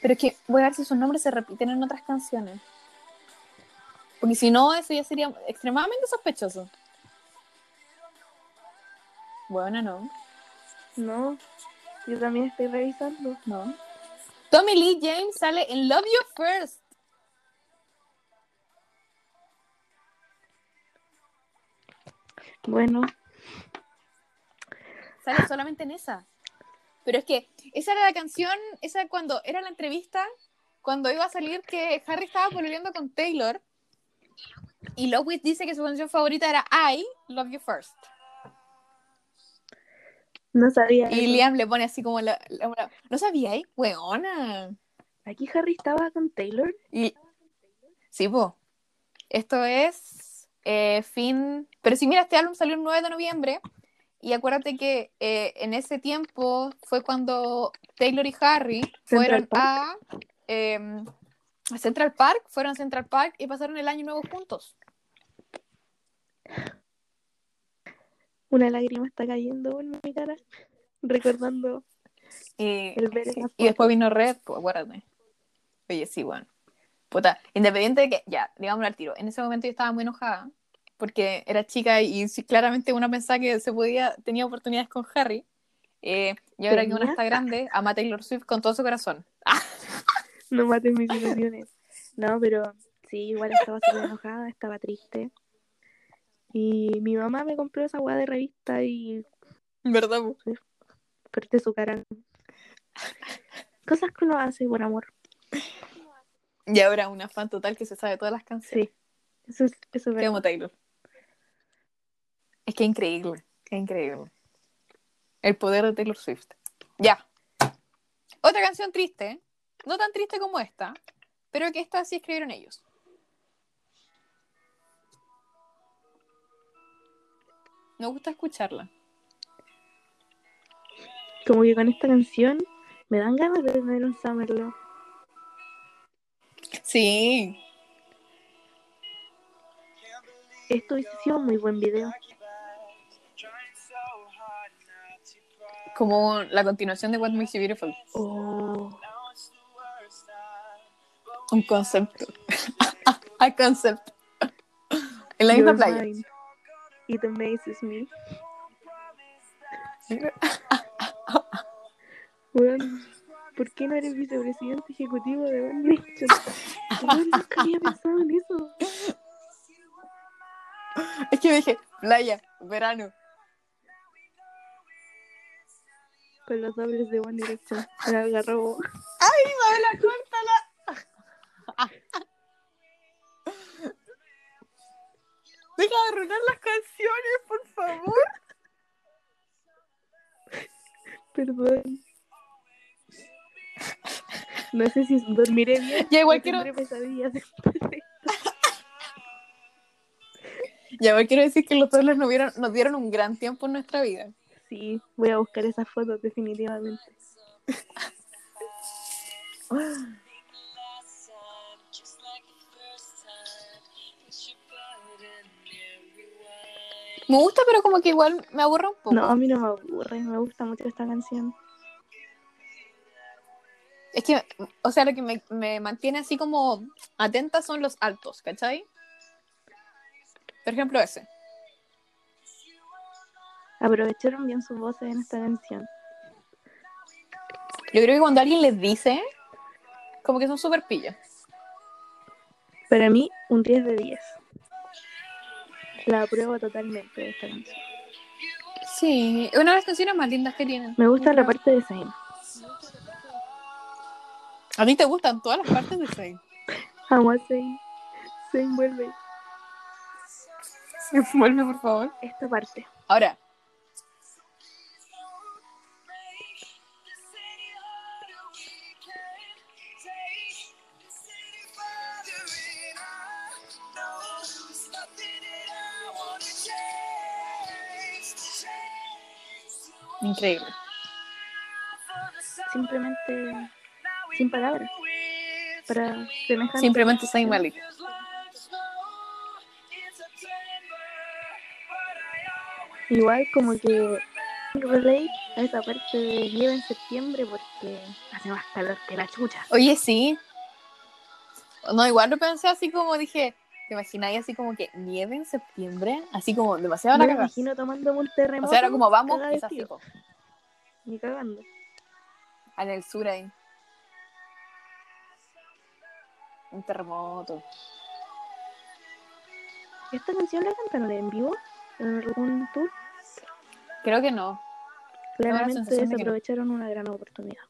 Pero es que voy a ver si sus nombres se repiten en otras canciones. Porque si no, eso ya sería extremadamente sospechoso. Bueno, no.
No, yo también estoy revisando.
No. Tommy Lee James sale en Love You First.
Bueno,
Sale solamente en esa. Pero es que esa era la canción, esa cuando era la entrevista, cuando iba a salir que Harry estaba volviendo con Taylor. Y Lois dice que su canción favorita era I Love You First.
no sabía.
Y
eso.
Liam le pone así como la. ¿No sabíais? Weona.
Aquí Harry estaba con Taylor.
Y. Sí, po. Esto es eh, fin. Pero si mira, este álbum salió el 9 de noviembre. Y acuérdate que eh, en ese tiempo fue cuando Taylor y Harry fueron
Park.
a, eh, a Central Park, fueron a Central Park y pasaron el año nuevo juntos.
Una lágrima está cayendo en mi cara, recordando
Y,
el ver
sí. y después vino Red, pues acuérdate. Oye, sí, bueno. Puta, independiente de que, ya, digámoslo al tiro, en ese momento yo estaba muy enojada porque era chica y, claramente uno pensaba que se podía, tenía oportunidades con Harry. Eh, y ahora que uno está grande, ama a Taylor Swift con todo su corazón. (laughs) Ah, (laughs)
No maten mis ilusiones. No, pero sí, igual estaba súper enojada, estaba triste. Y mi mamá me compró esa hueá de revista y
¿Verdad? po?
corté su cara. Cosas que uno hace por amor.
Y ahora una fan total que se sabe todas las canciones.
Sí, eso es, eso es
Te amo, Taylor. Es que increíble, es increíble. El poder de Taylor Swift. Ya. Otra canción triste, no tan triste como esta, pero que esta sí escribieron ellos. Me gusta escucharla.
Como que con esta canción me dan ganas de tener un Summerlove.
Sí.
Esto hubiese sido un muy buen video.
Como la continuación de What Makes You Beautiful.
Oh,
Un concepto. (laughs) Hay concepto. En la misma playa.
mine. It amazes me. Weón, ¿por qué no eres vicepresidente ejecutivo de One Direction? Weón, nunca había pensado en eso.
Es que dije, playa, verano.
Con los dobles de One Direction. El algarrobo.
Isabela, córtala. Deja de arruinar las canciones, por favor. (laughs)
Perdón. No sé si dormiré bien.
Ya igual quiero,
pesadillas (laughs)
ya igual quiero decir que los dobles nos dieron, nos dieron un gran tiempo en nuestra vida.
Sí, voy a buscar esas fotos definitivamente. (laughs)
Me gusta, pero como que igual me aburre un poco.
No, a mí no me aburre, me gusta mucho esta canción.
Es que, o sea, lo que me, me mantiene así como atenta son los altos, ¿cachai? Por ejemplo, ese.
Aprovecharon bien sus voces en esta canción.
Yo creo que cuando alguien les dice, como que son súper pillas.
Para mí, un 10 de 10. La apruebo totalmente de esta canción.
Sí, es una de las canciones más lindas que tienen.
Me gusta la parte de Zayn.
A ti te gustan todas las partes de Zayn.
Amo a Zayn. Zayn vuelve. (laughs)
Vuelve, por favor.
esta parte.
Ahora. Increíble.
Simplemente sin palabras. Para semejante.
Simplemente soy Malik.
Igual como que relate a esa parte de nieve en septiembre porque hace más calor que la chucha.
Oye, sí. No, igual lo pensé así como dije, ¿te imagináis así como que nieve en septiembre? Así como demasiado
Me
la
imagino tomándome un terremoto.
O sea, era como vamos,
frío.
tipo,
Ni cagando.
en el sur ahí. Un terremoto.
¿Esta canción la cantaron en vivo? ¿En algún tour?
Creo que no.
Claramente
sensación de que no.
desaprovecharon una gran oportunidad.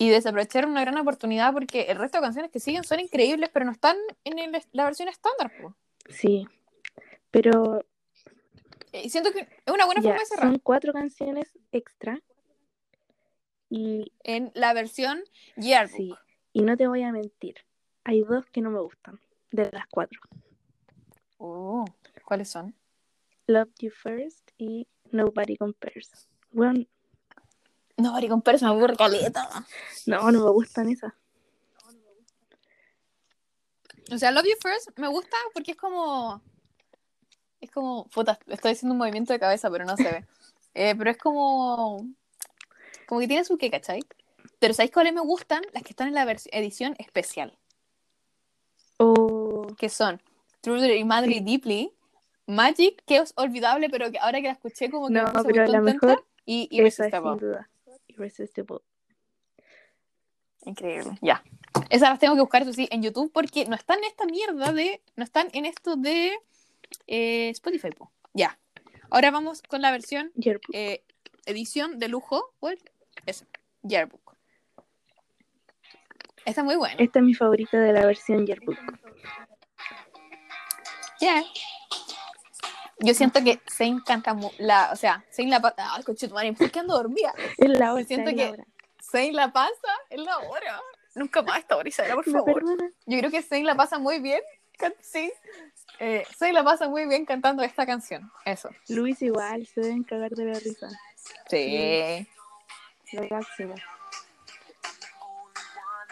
Y desaprovecharon una gran oportunidad porque el resto de canciones que siguen son increíbles, pero no están en el- la versión estándar. po.
Sí. Pero
Y siento que es una buena
ya,
forma de cerrar.
son cuatro canciones extra. Y
En la versión Yearbook.
sí, y no te voy a mentir. Hay dos que no me gustan, de las cuatro.
Oh, ¿Cuáles son?
Love You First y Nobody Compares. Bueno,
No, Maricón me aburre caleta.
no, no me gustan esas.
O sea, Love You First me gusta porque es como. Es como. Puta, estoy haciendo un movimiento de cabeza, pero no se ve. Eh, pero es como. Como que tiene su qué, ¿cachai? Pero ¿sabéis cuáles me gustan? Las que están en la edición especial.
O
Que son Truly y Madly Deeply, Magic, que es olvidable, pero que ahora que la escuché, como que
No,
me puse
pero
muy
la mejor
y
esa es sin duda. Irresistible.
Increíble. Ya. Esas las tengo que buscar, eso sí, en YouTube, porque no están en esta mierda de. No están en esto de eh, Spotify, po. Ya. Ahora vamos con la versión eh, edición de lujo. ¿Cuál? Esa. Yearbook. Esta es muy buena.
Esta es mi favorita de la versión Yearbook.
Yeah. Yo siento que Zayn canta la, o sea, Zayn la pasa, ay, conchetumare, me estoy quedando dormida. (laughs)
Es la hora.
siento
es
que-
la hora.
Zayn la pasa en la hora. Nunca más esta hora, Isabela, por
¿Me
favor. Yo creo que Zayn la pasa muy bien. Sí. Eh, Zayn la pasa muy bien cantando esta canción. Eso.
Luis igual, se deben cagar de la risa.
Sí.
Lo máximo.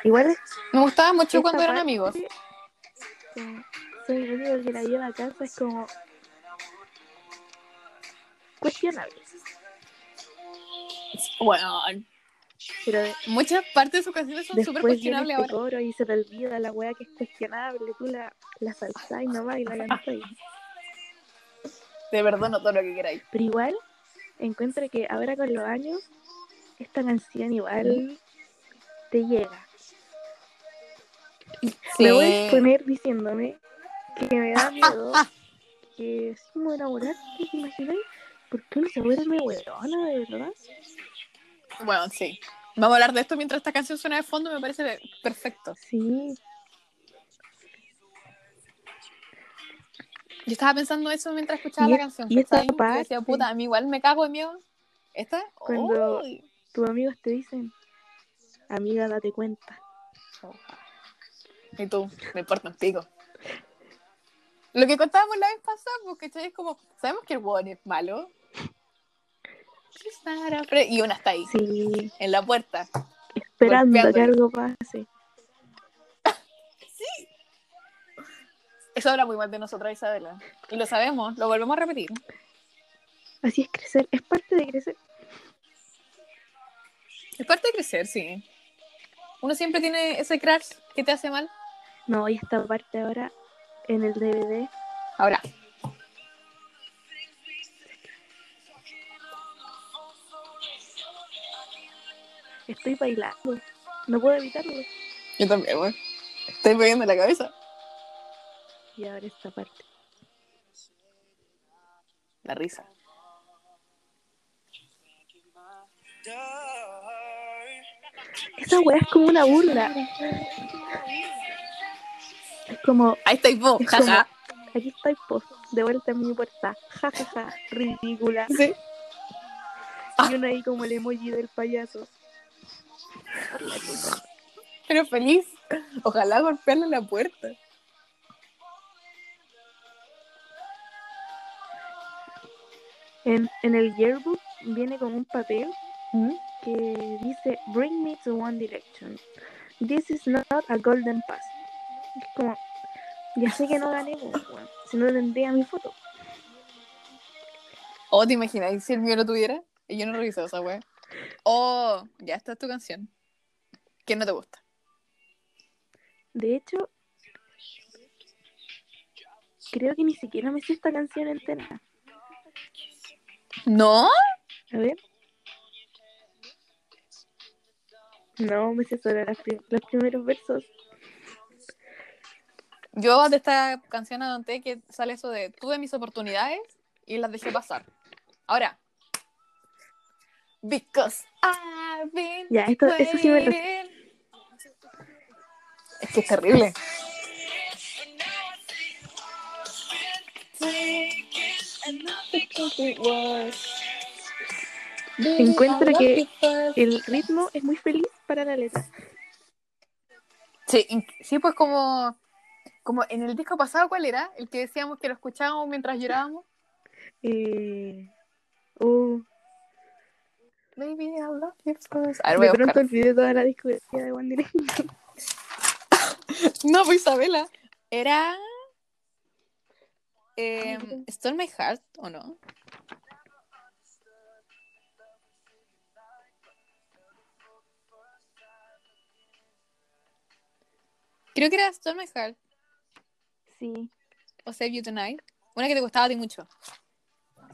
Igual es
Me gustaba mucho cuando eran amigos.
soy el único que la lleva a casa, es como cuestionable.
Bueno,
Pero de-
muchas partes de sus canciones son súper cuestionables
este
ahora.
coro y se te olvida la weá que es cuestionable. Tú la, la salsás nomás y la cantáis.
De verdad, no todo lo que queráis.
Pero igual, encuentro que ahora con los años, esta canción igual te llega. Me voy a exponer diciéndome que me da miedo (laughs) que si me enamoraste, ¿te imagináis? ¿Por qué uno se vuelve huevona de verdad?
Bueno, sí. Vamos a hablar de esto mientras esta canción suena de fondo, me parece perfecto.
Sí,
Yo estaba pensando eso mientras escuchaba
Y
la canción.
y esta.
Yo decía,
parte-
puta, a mí igual me cago de miedo. ¿Esta?
Cuando-
Uy.
tus amigos te dicen, amiga, date cuenta.
Y tú, me importa un pico. Lo que contábamos la vez pasada, ¿cachai? Es como, sabemos que el weón es malo. Y una está ahí,
Sí,
en la puerta.
esperando que algo pase. (laughs)
Eso habla muy mal de nosotras, Isabela. Y lo sabemos, lo volvemos a repetir.
Así es crecer, es parte de crecer.
Es parte de crecer, sí. Uno siempre tiene ese crash que te hace mal.
No, y esta parte ahora en el DVD,
Ahora,
estoy bailando. No puedo evitarlo.
yo también, weón. Estoy poniendo la cabeza.
Y ahora esta parte.
La risa.
Esa weá es como una burla. Es como,
Ahí estáis vos,
Es como-
jaja.
aquí estoy, po, de vuelta en mi puerta. Ja, ja, ja, ridícula.
Sí.
Y uno ahí como el emoji del payaso.
Pero feliz. Ojalá golpearle la puerta.
En, en el yearbook viene como un papel que dice Bring me to One Direction. This is not a golden pass. Es como, ya sé que no gané, pues, si no tendría mi foto.
¿O te imagináis si el mío lo tuviera? Y yo no reviso esa wea. Oh, ya esta es tu canción. ¿Qué no te gusta?
De hecho, creo que ni siquiera me sé esta canción entera.
¿No?
A ver. No, me sé solo las prim- los primeros versos.
Yo de esta canción anoté que sale eso de tuve mis oportunidades y las dejé pasar. Ahora. Because I've been
Ya, esto, eso sí me lo.
Es que es terrible.
Encuentro que El ritmo es muy feliz para la letra.
Sí, sí, pues como, como en el disco pasado, ¿cuál era? El que decíamos que lo escuchábamos mientras llorábamos.
Eh, uh,
Baby, I love you first. A ver, voy
de
a
pronto olvidé toda la discografía de One Direction. (laughs)
No, pues Isabela. Era. Eh, ¿Stone My Heart o no? Creo que era Stone My Heart
Sí,
o Save You Tonight. Una que te gustaba a ti mucho.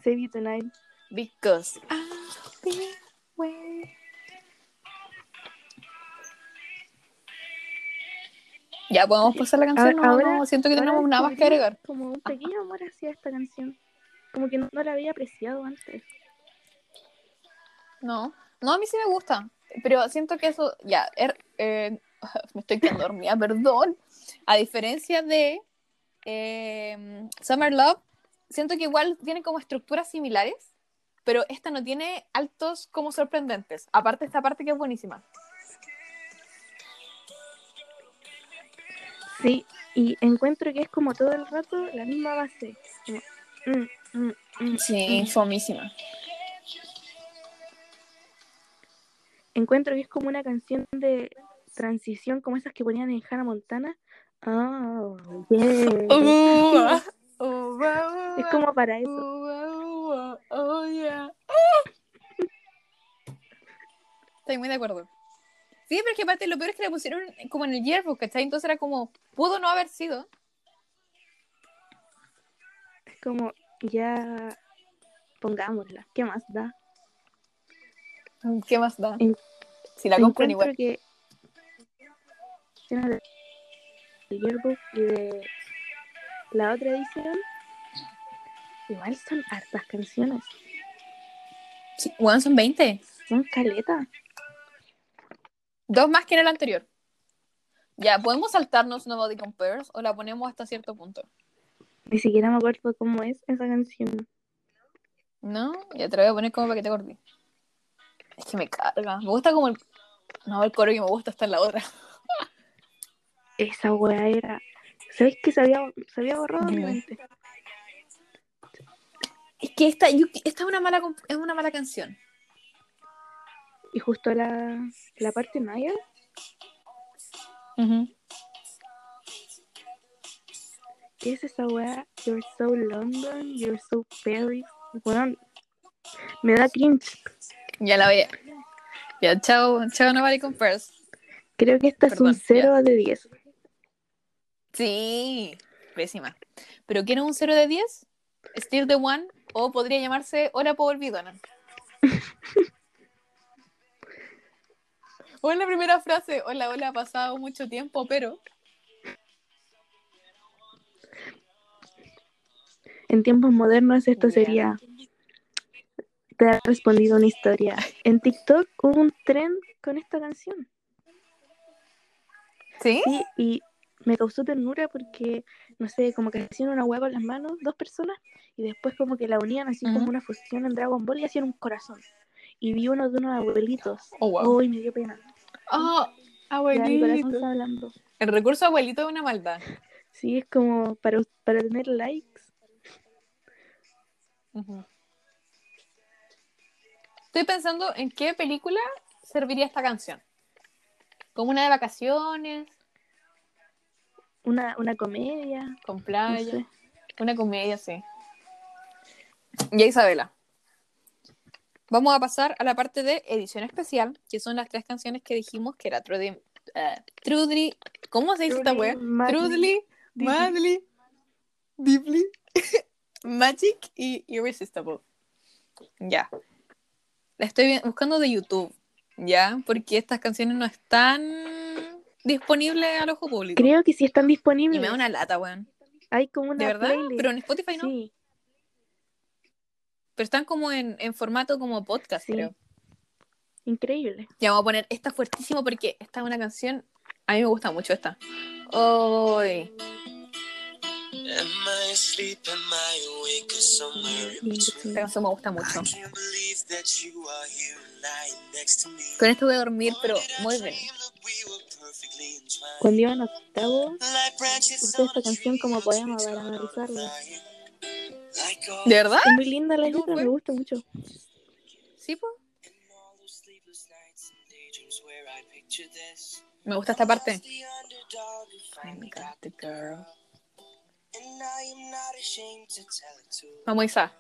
Save You Tonight.
Because I've been Ya, ¿podemos pasar la canción?
Ahora-
No,
ahora-
siento que tenemos nada más que agregar.
Como un pequeño amor hacia esta canción. Como que no, no la había apreciado antes.
No, no, a mí sí me gusta, pero siento que eso, ya, er- eh, (laughs) me estoy quedando dormida, (laughs) perdón. A diferencia de eh, Summer Love, siento que igual tiene como estructuras similares, pero esta no tiene altos como sorprendentes. Aparte esta parte que es buenísima.
Sí, y encuentro que es como todo el rato la misma base. Mm, mm, mm, mm.
fomísima.
Encuentro que es como una canción de transición, como esas que ponían en Hannah Montana. Oh, yeah. (laughs) Es como para eso.
oh, (laughs) Estoy muy de acuerdo. Sí, pero es que aparte lo peor es que la pusieron como en el yearbook, ¿cachai? Entonces era como, pudo no haber sido.
Es como, ya pongámosla. ¿Qué más da?
¿Qué más da?
En-
Si la compran igual.
que del yearbook y de la otra edición igual son hartas canciones.
Sí, bueno, son 20.
Son caletas.
Dos más que en el anterior. Ya, ¿podemos saltarnos Nobody Compares o la ponemos hasta cierto punto?
Ni siquiera me acuerdo cómo es esa canción.
¿No? Ya te la voy a poner como para que te acordes. Es que me carga. Me gusta como el... No, el coro que me gusta está en la otra.
Esa wea era. ¿Sabes que se había, se había borrado mi mente?
Es que esta, yo- esta es, una mala, es una mala canción.
Y justo la, la parte Maya, ¿qué es esa wea? You're so London, you're so Paris. Bueno, me da cringe.
Ya la voy. Ya, chao, chao Nobody Compares.
Creo que esta es un
Perdón,
0 de 10.
Sí, pésima. ¿Pero quiere un 0 de 10? ¿Still the One? ¿O podría llamarse Hola Power Bidona? (laughs) o en la primera frase, hola, hola, ha pasado mucho tiempo, pero...
En tiempos modernos esto sería... Te ha respondido una historia. En TikTok hubo un tren con esta canción.
¿Sí?
Sí, y me causó ternura porque, no sé, como que hacían una hueá con las manos, dos personas, y después como que la unían así como una fusión en Dragon Ball y hacían un corazón. Y vi uno de unos abuelitos.
Oh, wow.
Uy, me dio pena.
Oh,
Ya mi corazón
abuelito.
está hablando.
El recurso abuelito es una maldad.
Sí, es como para, para tener likes.
Estoy pensando en qué película serviría esta canción. Como una de vacaciones,
Una, una comedia.
con
No
playa.
sé.
Una comedia, sí. Ya Isabela. Vamos a pasar a la parte de edición especial, que son las tres canciones que dijimos que era Trudy, eh, Trudly, ¿cómo se dice esta wea?
Madly,
Trudly,
Deeply.
Madly, Deeply, Magic y Irresistible. Ya. La estoy buscando de YouTube, ya, porque estas canciones no están disponibles al ojo público.
Creo que sí están
Y
disponibles.
me da una lata, weón.
Hay como una
¿De verdad?
playlist.
Pero en Spotify no.
Sí,
Pero están como en, en formato como podcast,
Sí.
creo.
increíble.
Ya vamos a poner esta fuertísimo porque esta es una canción. A mí me gusta mucho esta.
Between?
Esta canción me gusta mucho. Con esto voy a dormir, pero muy bien.
Cuando iba en octavo, usé esta canción como poema para analizarla.
Flying. Like all
¿De verdad?
Es muy linda la
¿Y cómo
letra, me gusta mucho.
Sí,
in all those sleepless nights and daydreams where I picture this.
Me gusta esta parte. Vamos, Isa.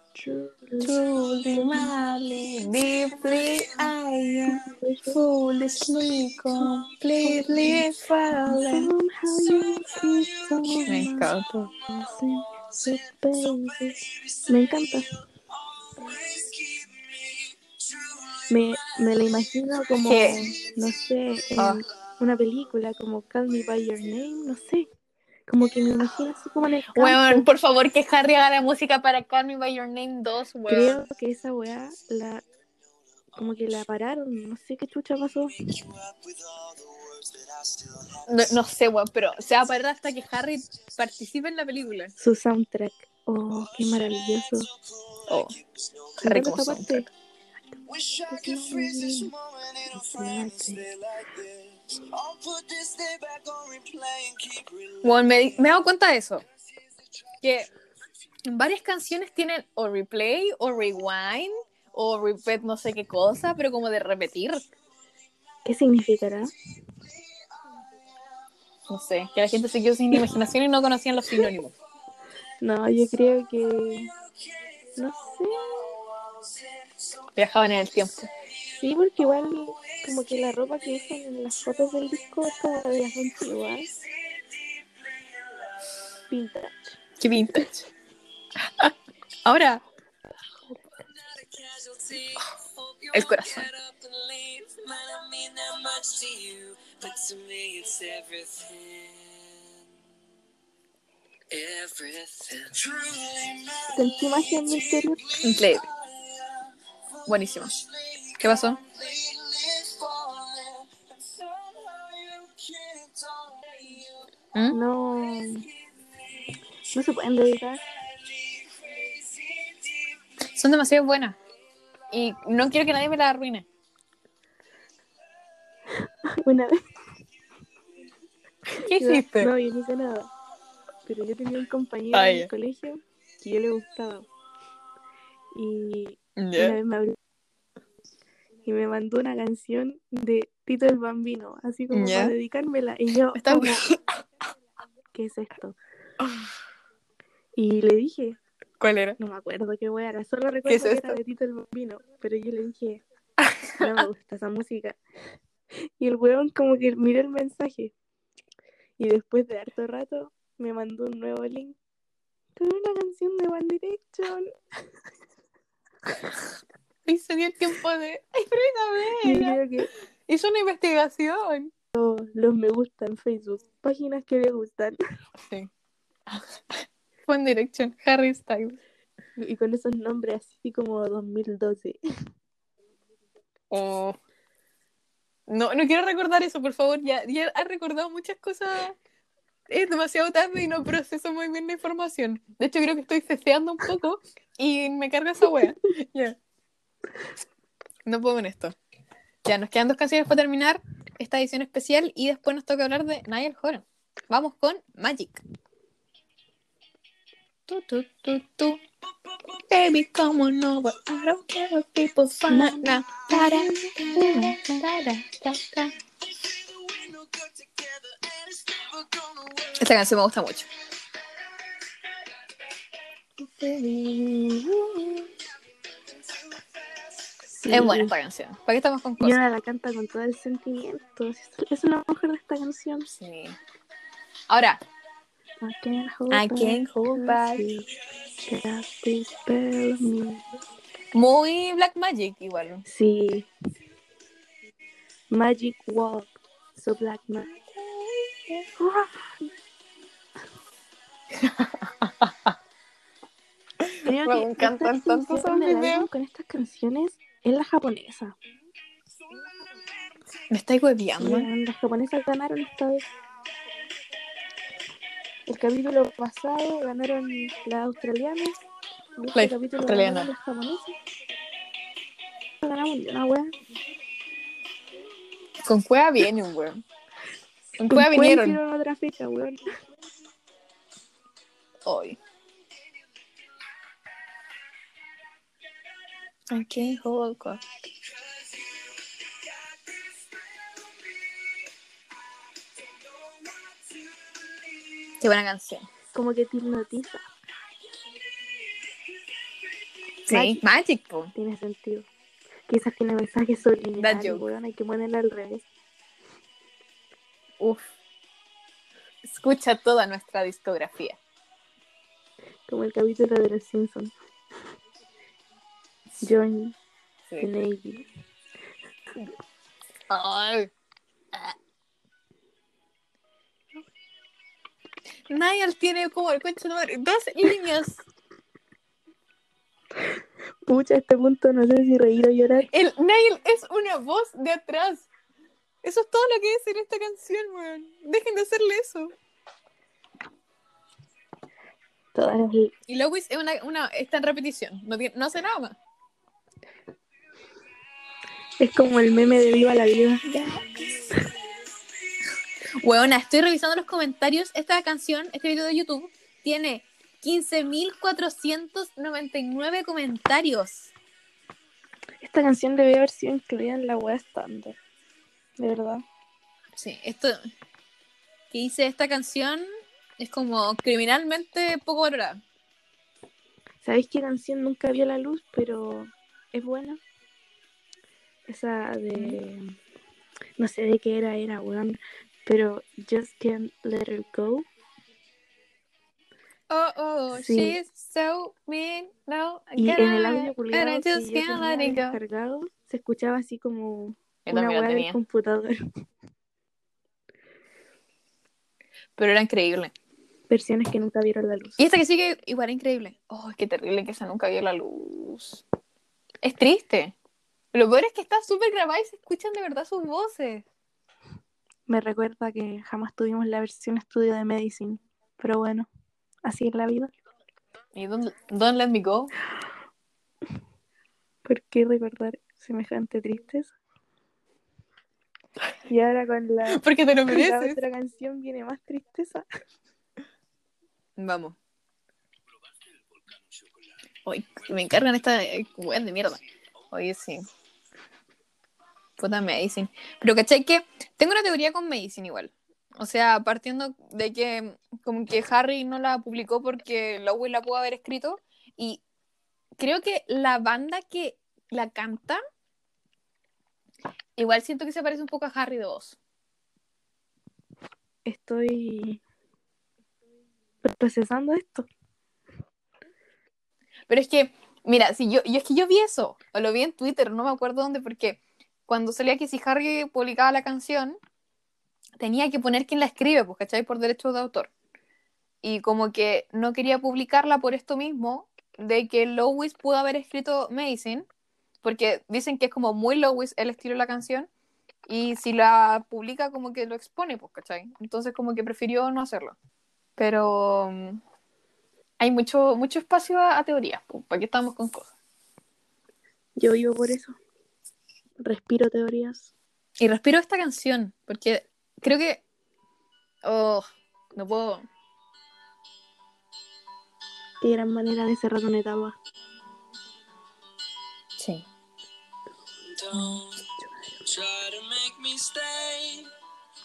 Deeply, I am foolishly, completely fallen. Me encanta.
Me encanta.
me.
Me, la imagino como,
¿Qué?
no sé, en
Ah.
una película como Call Me By Your Name, no sé. Como que me imagino así como en el campo.
Weón, por favor, que Harry haga la música para Call Me By Your Name 2, weón.
Creo que esa weá la como que la pararon, no sé qué chucha pasó.
No, no sé, weón, pero se va a parar hasta que Harry participe en la película.
Su soundtrack. Oh, qué maravilloso.
Oh, Harry como soundtrack. Weón, me, me he dado cuenta de eso. Que varias canciones tienen o replay o rewind o repeat no sé qué cosa, pero como de repetir.
¿Qué significará?
No sé, que la gente se quedó sin imaginación y no conocían los sinónimos.
No, yo creo que no sé.
Viajaban en el tiempo.
Sí, porque igual como que la ropa que usan en las fotos del disco es como de las antiguas. Vintage.
Qué vintage. Ahora, el corazón.
Sentí magia en mi interior.
Increíble. Buenísimo. ¿Qué pasó? ¿Mm?
No. No se pueden dedicar.
Son demasiado buenas. Y no quiero que nadie me la arruine. (laughs)
Una vez. (laughs)
¿Qué hiciste?
No, yo no hice nada. Pero yo tenía un compañero
Ah,
en el colegio que yo le gustaba. Y una vez me habló y me mandó una canción de Tito el Bambino, así como
Ya.
para dedicármela. Y yo,
Está
como, (laughs) ¿qué es esto? Y le dije,
¿Cuál era?
no me acuerdo qué wea era, solo recuerdo
es
que
esto?
era de Tito el Bambino, pero yo le dije, (laughs) no me gusta esa música. Y el weón como que miró el mensaje. Y después de harto rato me mandó un nuevo link con una canción de One Direction.
Y se dio el tiempo de. (laughs) ¡Ay,
creo que
Hizo una investigación.
los me gusta en Facebook, páginas que le gustan.
Sí. (laughs) One Direction, Harry Styles.
Y con esos nombres así como 2012.
Oh. No, no quiero recordar eso, por favor. Ya, ya has recordado muchas cosas es demasiado tarde y no proceso muy bien la información. De hecho, creo que estoy ceceando un poco y me carga esa wea. (laughs) Ya. No puedo con esto. Ya, nos quedan dos canciones para terminar esta edición especial y después nos toca hablar de Niall Horan. Vamos con Magic. Tu, tu, tu, tu. Baby, come on over. I don't care what people find. Esta canción me gusta mucho.
Sí.
Es buena esta canción. ¿Para qué estamos con
Y
cosas?
ahora la canta con todo el sentimiento. Es lo mejor de esta canción.
Sí. Ahora,
I can't hold
I can't hold back. Muy Black Magic igual.
Sí. Magic Walk. So Black. Creo (laughs)
Me
que
encantan tanto esos videos.
Con estas canciones es la japonesa.
Me estáis hueviando.
las japonesas ganaron esta vez. El capítulo pasado ganaron las australianas. este
La
capítulo
australiana.
japonesas. No ganamos una wea.
Con cueva vienen, weón. Con
Con
cueva vinieron
otra fecha, weón.
hoy. Can't hold back. Qué buena canción.
Como que te hipnotiza.
Sí,
Magic.
Magic, po.
Tiene sentido. Quizás tiene mensajes subliminales, weón. Hay que ponerlo al revés.
Uf. Escucha toda nuestra discografía.
Como el capítulo de los Simpsons. The
Sí.
Navy.
Ay. Ah. Niall tiene como el concha madre, dos líneas.
Pucha, a este punto no sé si reír o llorar.
El Niall es una voz de atrás. Eso es todo lo que es en esta canción, weón. Dejen de hacerle eso.
Todas las
Y Lois es una, una, está en repetición. No, tiene- no hace nada más.
Es como el meme de Viva la Vida.
Weona, estoy revisando los comentarios. Esta canción, este video de YouTube, tiene 15.499 comentarios.
Esta canción debe haber sido incluida en la web estándar. De verdad.
Sí, esto que hice esta canción es como criminalmente poco valorada.
¿Sabéis qué canción nunca vio la luz, pero es buena? Esa de. No sé de qué era, era, weón. Pero Just Can't Let Her Go.
Oh, oh,
Sí.
she's so mean. No,
Y en el audio publicado
and I just can't let it go.
descargado, se escuchaba así como
Yo
una
la
del computador.
pero era increíble.
Versiones que nunca vieron la luz.
Y esta que sigue igual increíble. Oh, qué terrible que esa nunca vio la luz. Es triste. Lo peor es que está súper grabada y se escuchan de verdad sus voces.
Me recuerda que jamás tuvimos la versión estudio de Medicine. Pero bueno, así es la vida.
Y don't, don't let me go.
¿Por qué recordar semejante tristeza? Y ahora con la, (laughs)
Porque te lo
con la otra canción viene más tristeza.
Vamos. Uy, me encargan esta eh, weón de mierda. Oye, sí. Puta Medicine. Pero ¿cachai que? Tengo una teoría con Medicine igual. O sea, partiendo de que como que Harry no la publicó porque Lowell la pudo haber escrito. Y creo que la banda que la canta, igual siento que se parece un poco a Harry de voz.
Estoy procesando esto.
Pero es que, mira, si yo, yo es que yo vi eso, o lo vi en Twitter, no me acuerdo dónde, porque cuando salía que si Harry publicaba la canción, tenía que poner quién la escribe, pues, ¿cachai? Por derechos de autor. Y como que no quería publicarla por esto mismo, de que Lois pudo haber escrito Medicine, porque dicen que es como muy Lois el estilo de la canción, Y si la publica, como que lo expone, pues, ¿cachai? Entonces, como que prefirió no hacerlo. Pero mm, hay mucho, mucho espacio a, a teorías, pues, ¿para qué estamos con cosas?
Yo vivo por eso. Respiro teorías.
Y respiro esta canción, porque creo que. Oh, no puedo.
Qué gran manera de cerrar una etapa.
Sí.
Don't try to make me stay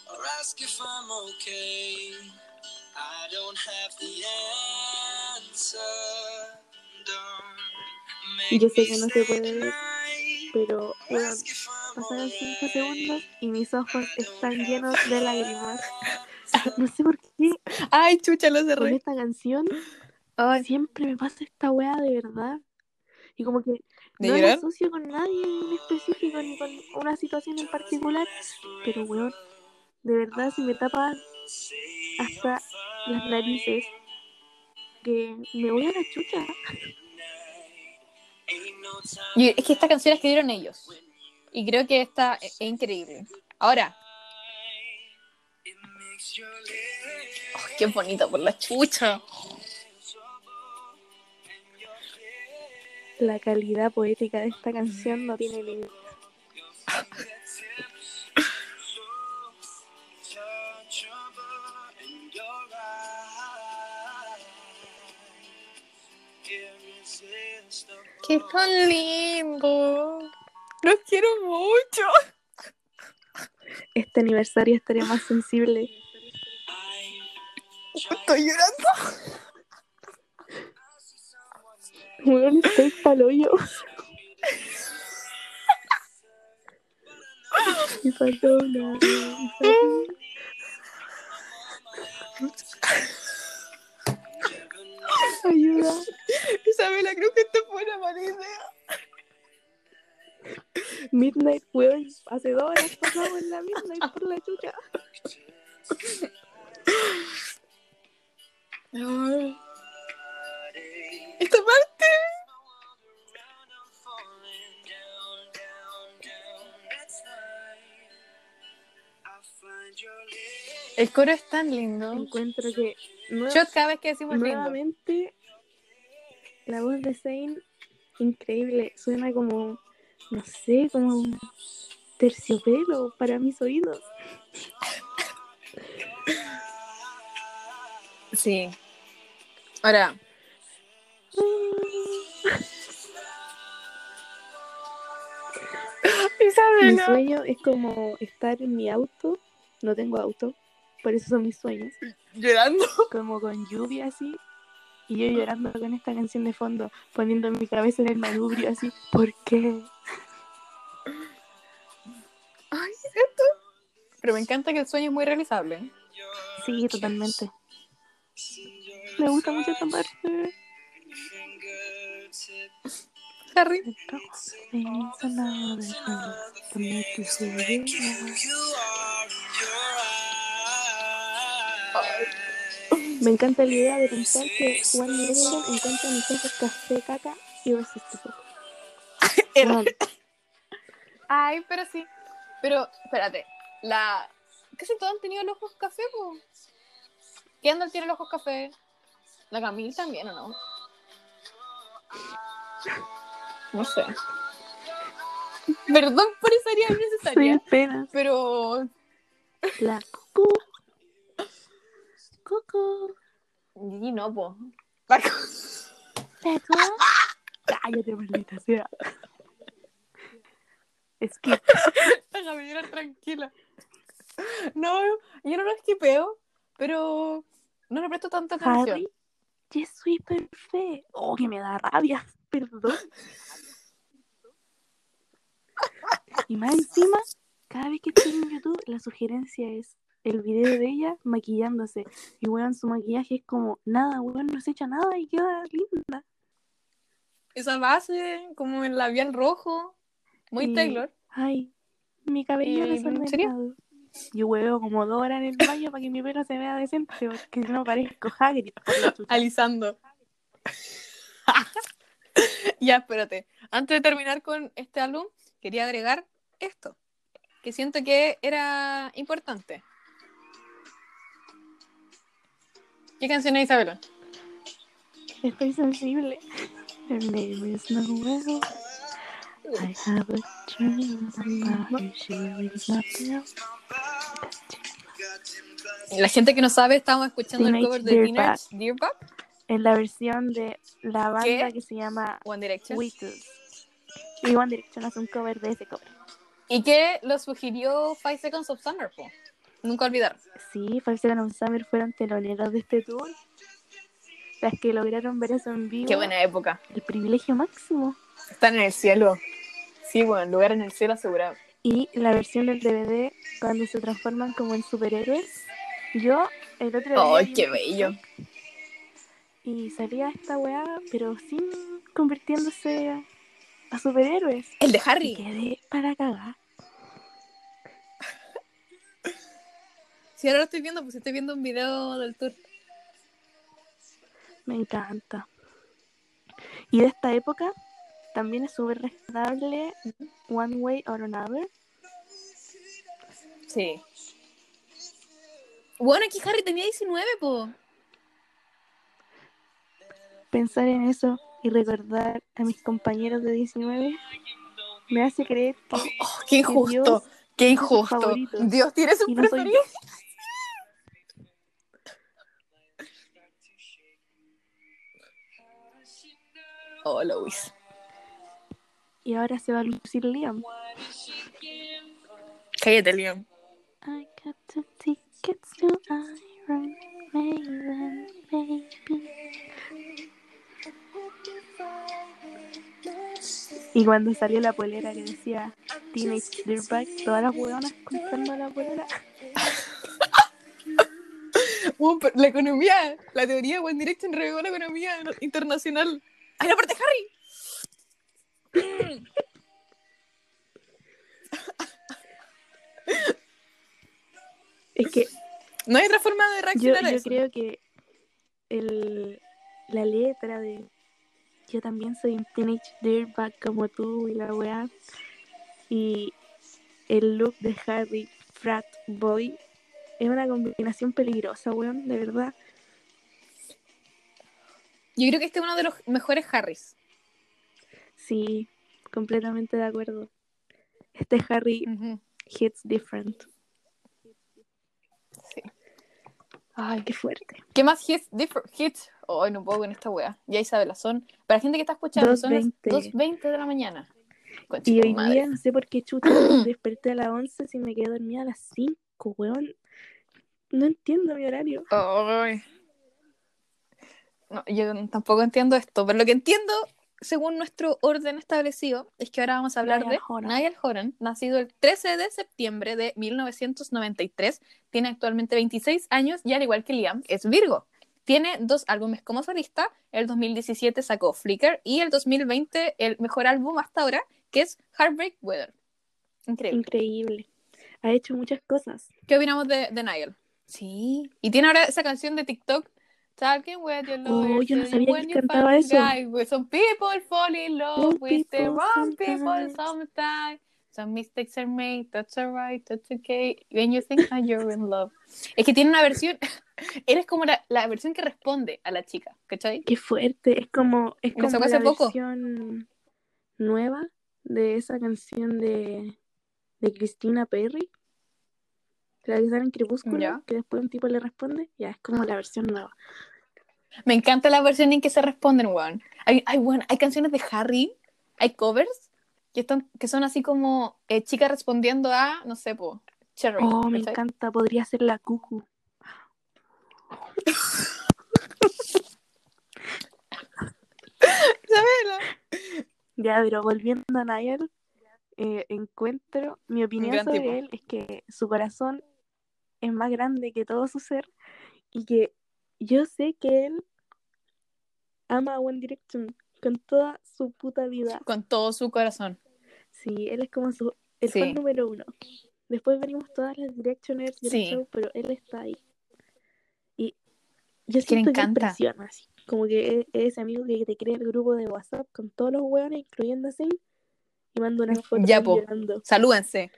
or ask if I'm okay. I don't have the answer. Don't
Y yo sé que no se puede pero
I'm
pasaron 5
awake.
segundos y mis ojos están llenos de lágrimas. (laughs) (laughs) No sé por qué
Ay, chucha, lo
con
cerré.
esta canción
Ay,
siempre me pasa esta weá de verdad. Y como que
¿De
no
llorar?
asocio con nadie en específico ni con una situación en particular. Pero weón, de verdad si me tapa hasta las narices que me voy a la chucha.
Y es que esta canción la escribieron ellos. Y creo que esta es, es increíble. Ahora, oh, qué bonito por la chucha.
La calidad poética de esta canción no tiene límite. (laughs)
Qué tan lindo. Los quiero mucho.
Este aniversario estaría más sensible.
Estoy llorando.
Weón, estoy pa'l hoyo. Me faltó una risa. Ayuda.
Isabela, creo que esta fue una mala idea.
Midnight, weón. Hace dos horas pasamos en la Midnight por la chucha.
Esta parte. El coro es tan lindo.
Encuentro que
Shot cada vez que decimos lindo.
nuevamente la voz de Zane, increíble. Suena como, no sé, como un terciopelo para mis oídos.
Sí. Ahora, (laughs)
Mi sueño es como estar en mi auto. No tengo auto, por eso son mis sueños.
Llorando.
Como con lluvia así. Y yo llorando con esta canción de fondo, poniendo mi cabeza en el manubrio así. ¿Por qué?
Ay, esto. Pero me encanta que el sueño es muy realizable.
Sí, totalmente. Me gusta mucho esta parte.
Harry.
Me encanta la idea de pensar que Juan Direction encuentra mis ojos café, caca y resiste (laughs)
Era- Ay, pero sí. Pero, espérate. La. Casi todos han tenido los ojos café, po. Kendall tiene los ojos café. La Camille también, ¿o no? No sé. Perdón por esa área
Soy
innecesaria.
pena.
Pero.
La cucú. Coco.
Y no, po. La co-
Peco. Cállate, maldita sea. Skip.
Déjame llorar tranquila. No, yo no lo esquipeo, pero no le presto tanta atención.
Harry. Je suis perfect. Oh, que me da rabia. Perdón. Y más encima, cada vez que estoy en YouTube, la sugerencia es el video de ella maquillándose. Y weón, su maquillaje es como nada, weón, no se echa nada y queda linda.
Esa base, como el labial rojo, muy
Y-
Taylor.
Ay, mi cabello
¿Y en serio?
Yo huevo como dos horas en el baño para que mi pelo se vea decente, porque si no parezco Hagrid.
Alisando. (laughs) ya, espérate. Antes de terminar con este álbum, quería agregar esto. que siento que era importante. ¿Qué canción es Isabela?
Estoy sensible. Her name is Noel. I have a dream about. She.
La gente que no sabe, estamos escuchando el cover de. Teenage Dirtbag,
En la versión de la banda
¿Qué?
que se llama
One Direction.
Weetus. Y One Direction hace un cover de ese cover.
Y que lo sugirió Five Seconds of Summer, po. Nunca olvidar.
Sí, Seconds of Summer fueron teloneros de este tour. Las que lograron ver eso en vivo.
Qué buena época.
El privilegio máximo.
Están en el cielo. Sí, bueno, lugar en el cielo asegurado.
Y la versión del DVD cuando se transforman como en superhéroes. Yo el otro día
¡Ay,
vi
qué bello!
Y salía esta weá, pero sin convirtiéndose a, a superhéroes.
El de
Y
Harry.
quedé para cagar.
Sí, ahora lo estoy viendo, pues estoy viendo un video del tour.
Me encanta. Y de esta época también es súper rescatable One Way or Another.
Sí. Bueno, aquí Harry tenía 19, po.
Pensar en eso y recordar a mis compañeros de 19 me hace creer que
Oh, qué injusto.
Dios
Qué injusto. Dios tiene sus
no soy
Oh, Luis.
y ahora se va a lucir Liam.
Cállate, Liam.
I got the tickets to Iron Maiden, baby. Y cuando salió la polera que decía Teenage Dirtbag, todas las hueonas comprando la polera. (laughs)
La economía, la teoría de One Direction revivió la economía no- internacional. ¡Ay, la parte de Harry!
Es que
No hay otra forma de
yo,
reaccionar a
yo
eso.
creo que el, la letra de yo también soy un teenage dirtbag como tú y la weá y el look de Harry frat boy es una combinación peligrosa, weón, de verdad.
Yo creo que este es uno de los mejores Harrys.
Sí, completamente de acuerdo. Este Harry hits different.
Sí.
Ay, qué fuerte.
¿Qué más hits? differ- hits? Hoy no puedo con esta wea. Ya Isabela, son. Para la gente que está escuchando, son las
2:20.
2.20 de la mañana. Concha
Y hoy
madre.
día no sé por qué chuta (clears throat) desperté a las 11 si me quedé dormida a las 5, weón. No entiendo mi horario.
Ay. No, yo tampoco entiendo esto, pero lo que entiendo, según nuestro orden establecido, es que ahora vamos a hablar
Niall
de
Horan.
Niall Horan, nacido el 13 de septiembre de 1993, tiene actualmente 26 años y al igual que Liam, es Virgo. Tiene dos álbumes como solista, el 2017 sacó Flickr y el 2020 el mejor álbum hasta ahora, que es Heartbreak Weather. Increíble.
Increíble. Ha hecho muchas cosas.
¿Qué opinamos de, de Niall? Sí. Y tiene ahora esa canción de TikTok. Talking with your
Oh,
lawyer,
yo no sabía que cantaba eso.
guy, with some people fall in love
Some
with the
people
wrong people
sometimes.
sometimes. Some mistakes are made, that's alright, that's okay. When you think that you're in love. Es que tiene una versión, (laughs) eres como la, la versión que responde a la chica, ¿cachai?
Qué fuerte. Es como, es como la
hace poco.
versión nueva de esa canción de, de Christina Perry. La que sale en Crepúsculo,
Ya.
que después un tipo le responde. Ya, es como la versión nueva.
Me encanta la versión en que se responden, weón. Hay, hay, weón, hay canciones de Harry, hay covers que, están, que son así como eh, chicas respondiendo a, no sé, po, Cherry.
Oh, me encanta. Podría ser la cucu. (laughs)
Isabela.
Ya, pero volviendo a Niall, eh, encuentro, mi opinión sobre
tipo.
él es que su corazón es más grande que todo su ser y que yo sé que él ama a One Direction con toda su puta vida.
Con todo su corazón.
Sí, él es como su, el
Sí.
fan número uno. Después venimos todas las Directioners del
Sí.
show, pero él está ahí. Y yo siento que impresiona así. Como que es, es ese amigo que te crea el grupo de WhatsApp con todos los hueones, incluyendo a Zayn, y manda una foto
Ya, po.
llorando.
Salúdense.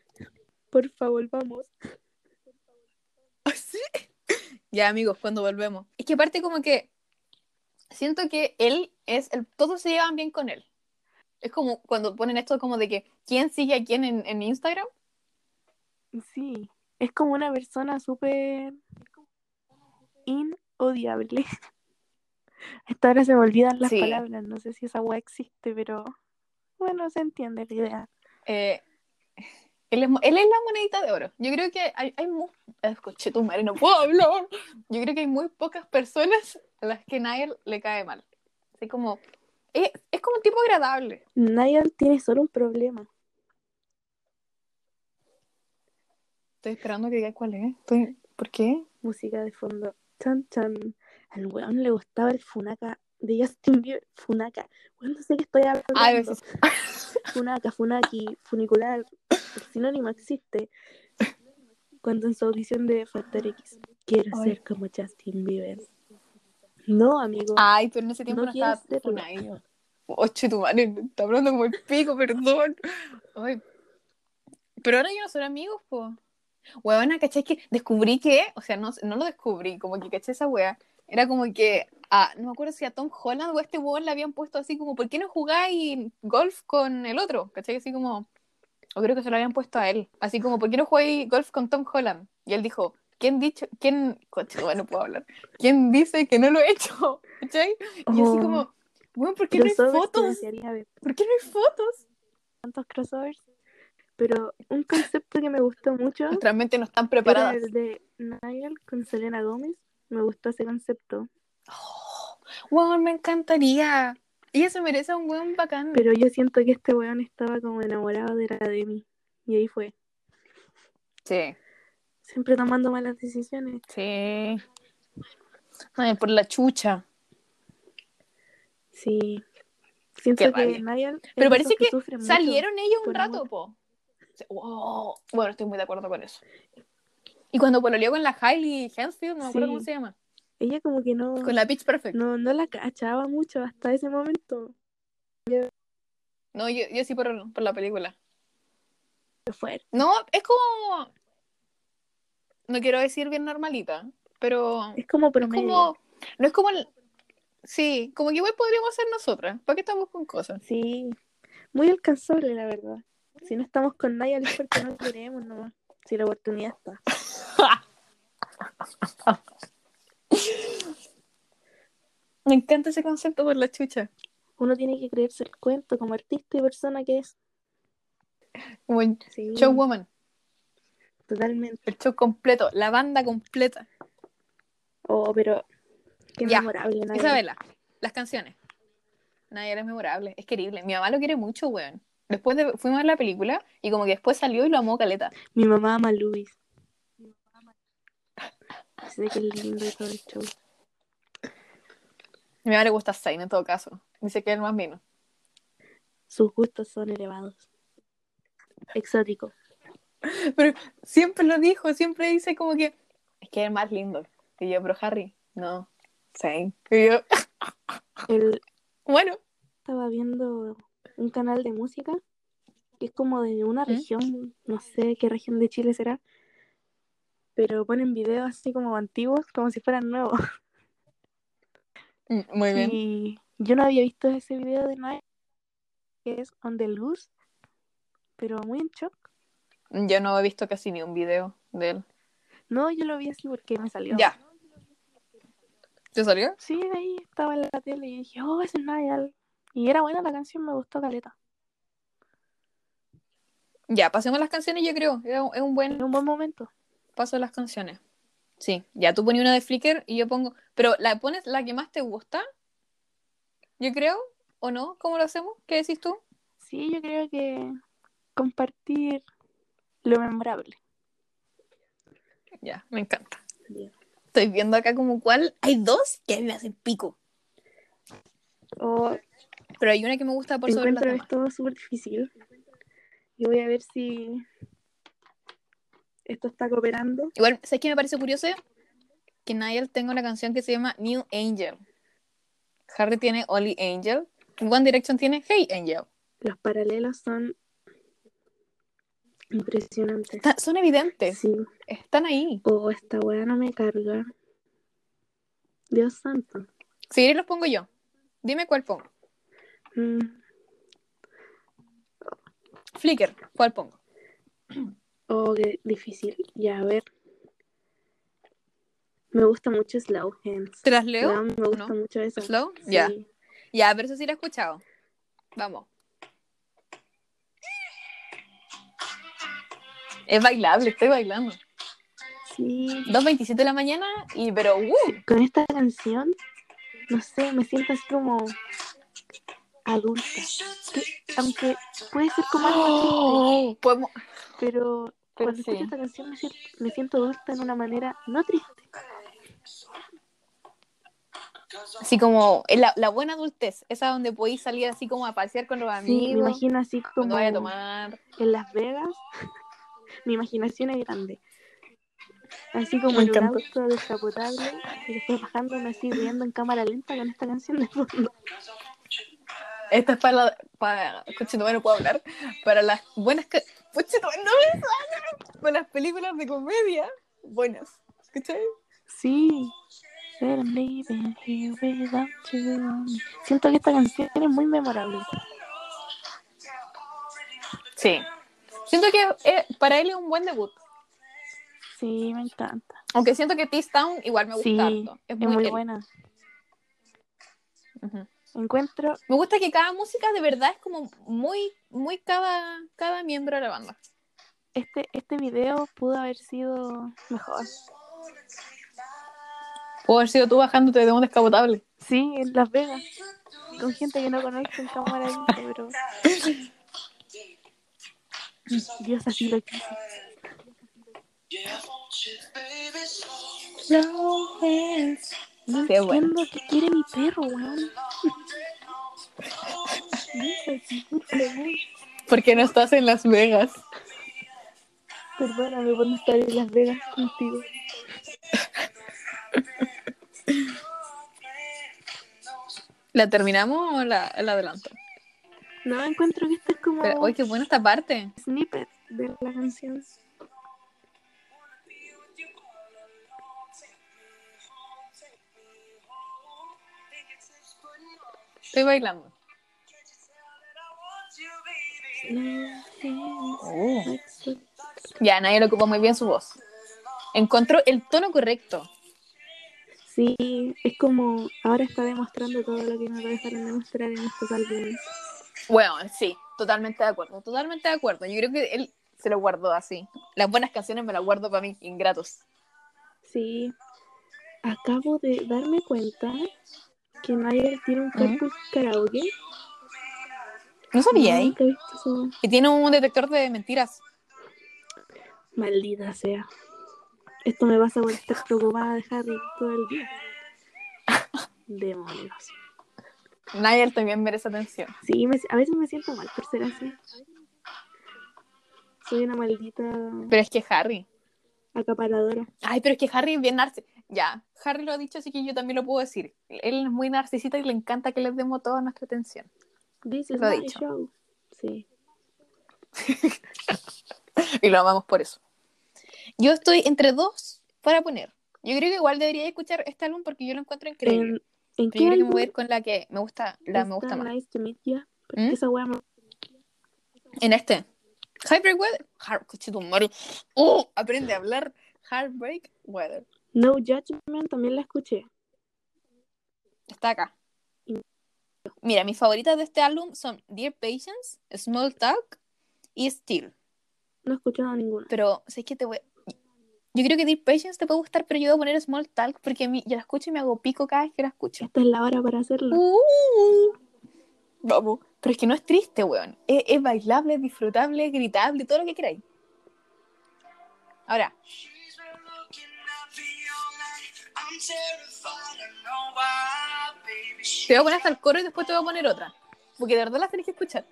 Por favor, vamos. (laughs)
¿Sí? Ya, amigos, cuando volvemos. Es que aparte como que siento que él es el... Todos se llevan bien con él. Es como cuando ponen esto como de que quién sigue a quién en, en Instagram.
Sí, es como una persona súper inodiable. (laughs) Hasta ahora se me olvidan las
Sí.
palabras, no sé si esa weá existe, pero bueno, se entiende la idea.
Eh, él, es, mo- él es la monedita de oro. Yo creo que hay, hay muy... Escuché tu madre, no puedo hablar. Yo creo que hay muy pocas personas a las que Niall le cae mal. Así como... Es, es como un tipo agradable.
Niall tiene solo un problema.
Estoy esperando que diga cuál es. Estoy- ¿Por qué?
Música de fondo. Chan, chan. Al weón le gustaba el Funaka de Justin Bieber. Funaka. Weón, no sé qué estoy hablando.
Ay, a veces-
Funaka, Funaki, funicular. El sinónimo existe. Cuando en su audición de Factor X. Quiero
Ay.
ser como Justin Bieber. No, amigo.
Ay, pero en ese tiempo
No
no, estaba
serlo.
Funai. Oye, tu madre, está hablando como el pico, perdón. Ay. Pero ahora ya no son amigos, po. Huevona, ¿cachai? Que descubrí que, o sea, no, no lo descubrí, como que caché esa wea. Era como que, a, no me acuerdo si a Tom Holland o a este weón le habían puesto así como, ¿por qué no jugáis golf con el otro? ¿Cachai? Así como, o creo que se lo habían puesto a él. Así como, ¿por qué no jugáis golf con Tom Holland? Y él dijo, ¿quién dicho, quién, coche, bueno, no puedo hablar. ¿Quién dice que no lo he hecho? (laughs) ¿Cachai? Y así
Oh,
como, bueno, ¿por qué no hay fotos? ¿Por qué no hay fotos?
tantos crossovers. Pero un concepto que me gustó mucho
Nuestras mentes no están preparadas.
el de Niall con Selena Gómez. Me gustó ese concepto.
Oh, wow, me encantaría. (laughs) Ella se merece un buen bacán.
Pero yo siento que este weón estaba como enamorado de la Demi. Y ahí fue.
Sí,
Siempre tomando malas decisiones.
sí. Ay, por la chucha.
Sí. Siento
Qué
que es
Pero
de
parece que. Salieron ellos un rato,
amor.
po. Wow. Bueno, estoy muy de acuerdo con eso. Y cuando pololeó con la Hailey Hansfield, no me acuerdo
Sí.
cómo se llama.
Ella como que no,
Con la Pitch Perfect. No,
no, no la cachaba mucho hasta ese momento.
yo, yo sí por, por la película.
Fuerte.
No, es como. No quiero decir bien normalita, pero.
Es como
Es
promedio.
como. No es como. el- Sí, como que igual podríamos ser nosotras. ¿Para qué estamos con cosas?
Sí. Muy alcanzable, la verdad. Si no estamos con Niall es porque no queremos nomás. Si la oportunidad está. (laughs)
Me encanta ese concepto por la chucha.
Uno tiene que creerse el cuento como artista y persona que es.
Como el
Sí,
showwoman.
totalmente.
El show completo. La banda completa.
Oh, pero qué
Ya.
memorable, Niall.
Isabela, las canciones. Nadie es memorable. Es querible. Mi mamá lo quiere mucho, weón. Después de, fuimos a ver la película y como que después salió y lo amó caleta.
Mi mamá ama a Luis. Sé que es lindo y todo el show.
A mi mamá le gusta Zayn en todo caso. Dice que es el más vino.
Sus gustos son elevados. Exótico.
Pero siempre lo dijo, siempre dice como que es que es el más lindo. Y yo, pero Harry, no. Zayn. Y yo, (laughs)
Él
bueno.
estaba viendo un canal de música que es como de una
¿Mm?
región, no sé qué región de Chile será, pero ponen videos así como antiguos, como si fueran nuevos. (laughs)
Mm, Muy bien.
Y yo no había visto ese video de Niall, que es On the Loose, pero muy en shock.
Yo no he visto casi ni un video de él.
No, yo lo vi así porque me salió.
Ya. ¿Te salió?
Sí, ahí estaba en la tele y dije, oh, ese es Niall. Y era buena la canción, me gustó caleta.
Ya, pasemos las canciones, yo creo. Es un- buen
En un buen momento.
Paso las canciones. Sí, ya tú pones una de Flickr y yo pongo. Pero la pones la que más te gusta, yo creo, ¿o no? ¿Cómo lo hacemos? ¿Qué decís tú?
Sí, yo creo que compartir lo memorable.
Ya, me encanta. Estoy viendo acá como cuál. Hay dos que a mí me hacen pico.
O
Pero hay una que me gusta por sobre las demás.
esto súper difícil. Y voy a ver si esto está cooperando.
Igual, ¿sabes qué me parece curioso? Que Niall tenga una canción que se llama New Angel. Harry tiene Only Angel. One Direction tiene Hey Angel.
Los paralelos son Impresionante.
Está- son evidentes,
Sí.
están ahí.
O esta weá no me carga. Dios santo.
Quieres los pongo yo. Dime cuál pongo.
Mm,
Flickr, ¿cuál pongo? (clears throat)
Oh, qué difícil. Ya, a ver. Me gusta mucho Slow Hands.
¿Te las leo?
Weón, me gusta
¿No?
mucho eso.
¿Slow?
Sí.
Ya. Ya, pero eso sí lo he escuchado. Vamos. Es bailable, estoy bailando.
Sí.
2.27 de la mañana y pero uh,
Con esta canción, no sé, me siento así como adulta. Que, aunque puede ser como algo triste,
podemos
pero
Pero
cuando escucho esta canción me siento, me siento adulta en una manera no triste.
así como la, la buena adultez, esa donde podéis salir así como a pasear con los
Sí, me
amigos,
imagino así como
vaya a tomar.
en Las Vegas. (laughs) Mi imaginación es grande. Así como en un auto descapotable y después bajándome así riendo en cámara lenta con esta canción de fondo.
Esta es para la, para, Conchetumare, no puedo hablar, para las buenas, Conchetumare, no me sale, para las películas de comedia buenas, ¿cachai?
Sí. Siento que esta canción es muy memorable.
Sí. Siento que eh, para él es un buen debut.
Sí, me encanta.
Aunque siento que Tease Town igual me gusta
Sí,
harto. Es
Es
muy,
muy buena. Encuentro,
Me gusta que cada música de verdad es como muy, muy cada, cada miembro de la banda.
este, este video pudo haber sido mejor.
Puedo haber sido tú bajándote de un descapotable.
Sí, en Las Vegas. Con gente que no conozco en cámara lenta, pero. (laughs) Dios así lo quiso. No
Qué bueno.
entiendo qué quiere mi perro, weón. (laughs) Por.
Porque no estás en Las Vegas.
Perdóname por no estar en Las Vegas contigo. (laughs)
¿La terminamos o la, la adelanto?
No, encuentro que esto es como
Pero, oye, qué buena esta parte.
snippet de la canción.
Estoy bailando. Ya, nadie le ocupa muy bien su voz. Encontró el tono correcto.
Sí, es como ahora está demostrando todo lo que no lo dejaron demostrar en estos álbumes.
Bueno, sí, totalmente de acuerdo, totalmente de acuerdo. Yo creo que él se lo guardó así. Las buenas canciones me las guardo para mí, ingratos.
Sí, acabo de darme cuenta que Nayer tiene un carpool karaoke.
No sabía, ¿eh?
Visto eso.
Que tiene un detector de mentiras.
Maldita sea. Esto me pasa por estar preocupada de Harry todo el día. Demonios.
Nigel también merece atención.
Sí, me- a veces me siento mal por ser así. Soy una maldita
Pero es que Harry.
acaparadora.
Ay, pero es que Harry es bien narcisista. Ya, Harry lo ha dicho, así que yo también lo puedo decir. Él es muy narcisista y le encanta que le demos toda nuestra atención.
This is
Lo dicho.
show. Sí. (laughs)
Y lo amamos por eso. Yo estoy entre dos para poner. Yo creo que igual debería escuchar este álbum porque yo lo encuentro increíble.
¿En, ¿en qué
yo creo que me
álbum
voy a ir con la que me gusta, la me gusta más.
Nice to meet you? Porque
¿Mm?
esa wea me-
En este. Heartbreak Weather. Heart. ¡Oh! Aprende a hablar. Heartbreak Weather.
No Judgment también la escuché.
Está acá. Mira, mis favoritas de este álbum son Dear Patience, Small Talk y Still.
No he escuchado ninguna.
Pero, sé que te voy. Yo creo que Dear Patience te puede gustar, pero yo voy a poner Small Talk porque mí, yo la escucho y me hago pico cada vez que la escucho.
Esta es la hora para hacerlo.
Uh, vamos. Pero es que no es triste, weón. Es, es bailable, es disfrutable, es gritable, todo lo que queráis. Ahora, te voy a poner hasta el coro y después te voy a poner otra. Porque de verdad las tenés que escuchar.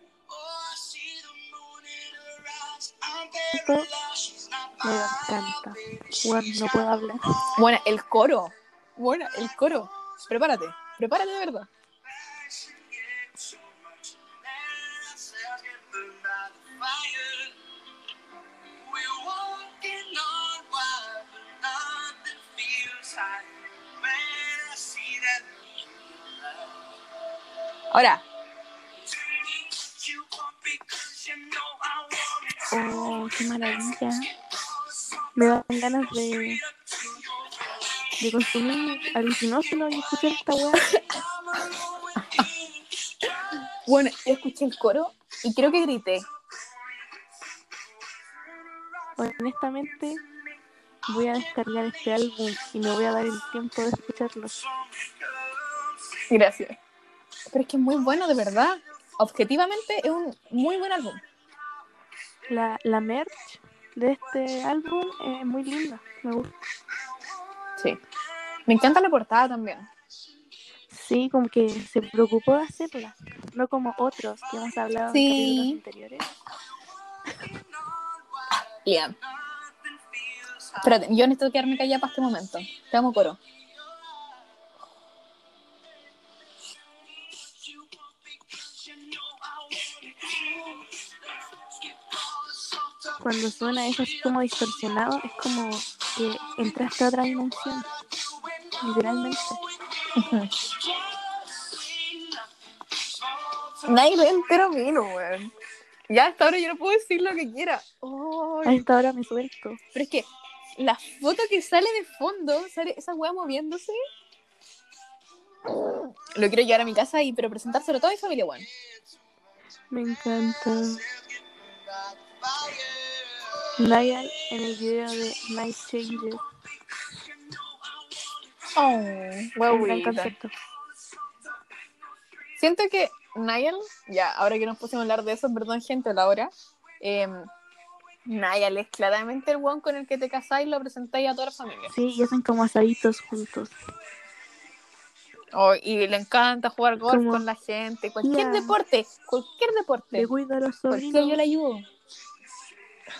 Me encanta. Bueno, no puedo hablar.
Bueno, el coro. Bueno, el coro. Prepárate. Prepárate de verdad. Ahora,
Oh, qué maravilla. Me dan ganas de, de consumir alucinógenos y escuchar esta weá. (laughs)
bueno, yo escuché el coro y creo que grité.
Honestamente, voy a descargar este álbum y me voy a dar el tiempo de escucharlo.
Gracias. Pero es que es muy bueno, de verdad. Objetivamente es un muy buen álbum.
La, la merch de este álbum es muy linda, me gusta.
Sí. Me encanta la portada también.
Sí, como que se preocupó de hacerla, no como otros que hemos hablado
Sí.
en anteriores.
Yeah. Espérate, yo necesito quedarme callada para este momento. Te amo coro.
Cuando suena eso así como distorsionado, es como que entraste a otra dimensión, literalmente.
Nadie lo entero vino, weón. Ya hasta ahora yo no puedo decir lo que quiera.
A
Ay,
esta hora me suelto.
Pero es que la foto que sale de fondo, sale esa weá moviéndose. Lo quiero llevar a mi casa y pero presentárselo a toda mi familia, weón.
Me encanta. Niall en el video de Night Changes.
Oh, huevita.
concepto.
Siento que Niall, ya, ahora que nos pusimos a hablar de eso, perdón, gente, la hora. Eh, Niall es claramente el weón con el que te casáis y lo presentáis a toda la familia.
Sí, y hacen como asaditos juntos.
Oh, y le encanta jugar golf
Como-
con la gente, cualquier
Ya.
deporte, cualquier deporte.
Le cuido a los
Cualquier
sobrinos.
yo le ayudo.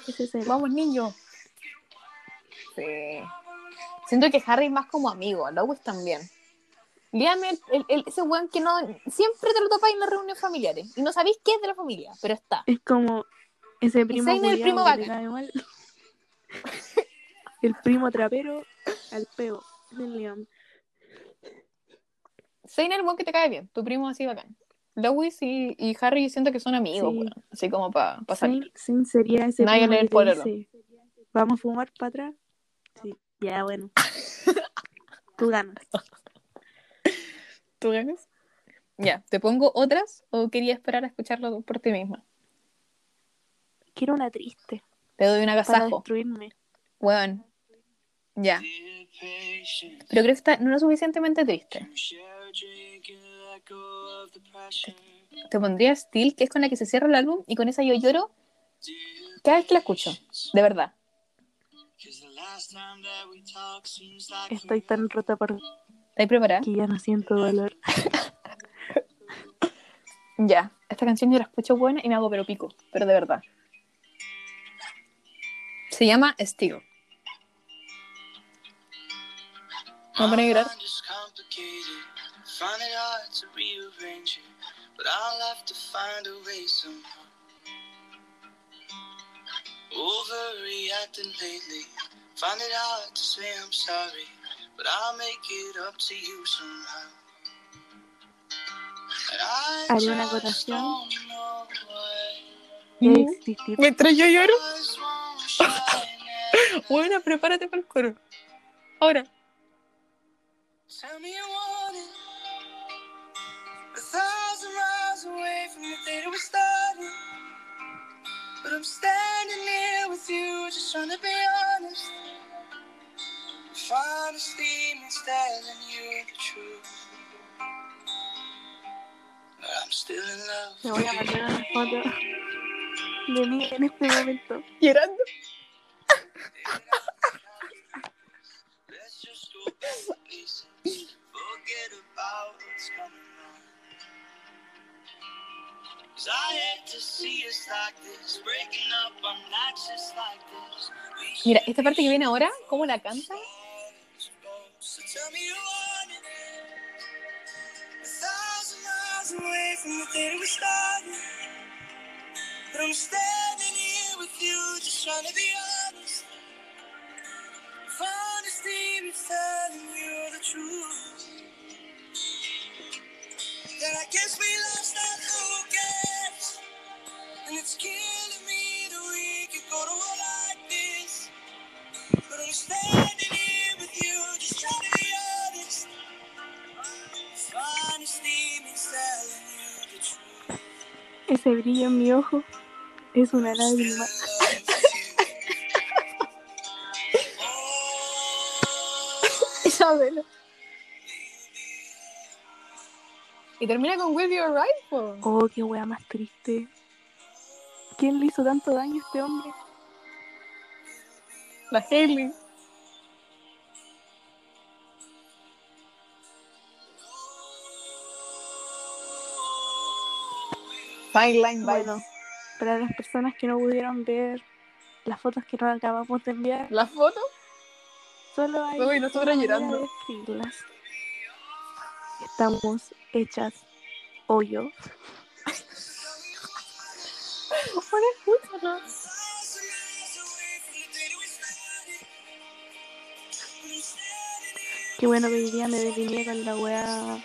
Ese es el-
Vamos, niño. Sí. Siento que Harry es más como amigo, Lois también. Liam es el, el- ese weón que no siempre te lo topáis en las reuniones familiares y no sabéis qué es de la familia, pero está.
Es como ese primo
Zayn es el primo
mal. (laughs) El primo trapero al peo. Liam.
Es el weón que te cae bien, tu primo así bacán. Lois y, y Harry siento que son amigos,
Sí.
weón. Así como para pasar.
Zayn, Zayn sería ese primo
es el
dice, ¿Vamos a fumar para atrás? Sí. Ya, bueno. (laughs) Tú ganas.
¿Tú ganas? Ya, ¿te pongo otras o quería esperar a escucharlo por ti misma?
Quiero una triste
Te doy un
para
agasajo.
destruirme.
Weón. Ya. Pero creo que está no lo suficientemente triste. Te pondría Steel, que es con la que se cierra el álbum, y con esa yo lloro cada vez que la escucho. De verdad.
Estoy tan rota por
¿Estás preparada?
que ya no siento dolor. (laughs)
Ya. Esta canción yo la escucho buena y me hago pero pico. Pero de verdad. Se llama Steel. Me pone a llorar.
Find it hard to rearrange it, but I'll have to find a way somehow. Overreacting lately, find it hard to say I'm sorry, but I'll make it up to you somehow. And I
Haré una acotación.
don't know why.
Debe existir.
Mientras yo lloro. (laughs) Bueno, prepárate para el coro. Ahora.
Tell me away from the day that we started. But I'm standing here with you, just trying to be honest. If honesty means telling you the truth. But I'm still in love.
Me voy a
with you.
mandar una foto de mí en este momento.
Llorando. Mira, esta parte que viene ahora, ¿cómo la canta?
You
Ese brillo en mi ojo es una lágrima. (laughs)
Isabela. Y termina con Will Be Alright, po.
Oh, qué wea más triste. ¿Quién le hizo tanto daño a este hombre?
La Hailey. Fine Line.
Bueno, para las personas que no pudieron ver las fotos que nos acabamos de enviar,
¿La foto?
solo hay
Uy,
manera
llorando.
describirlas. Estamos hechas hoyo. Qué bueno que hoy día me con la wea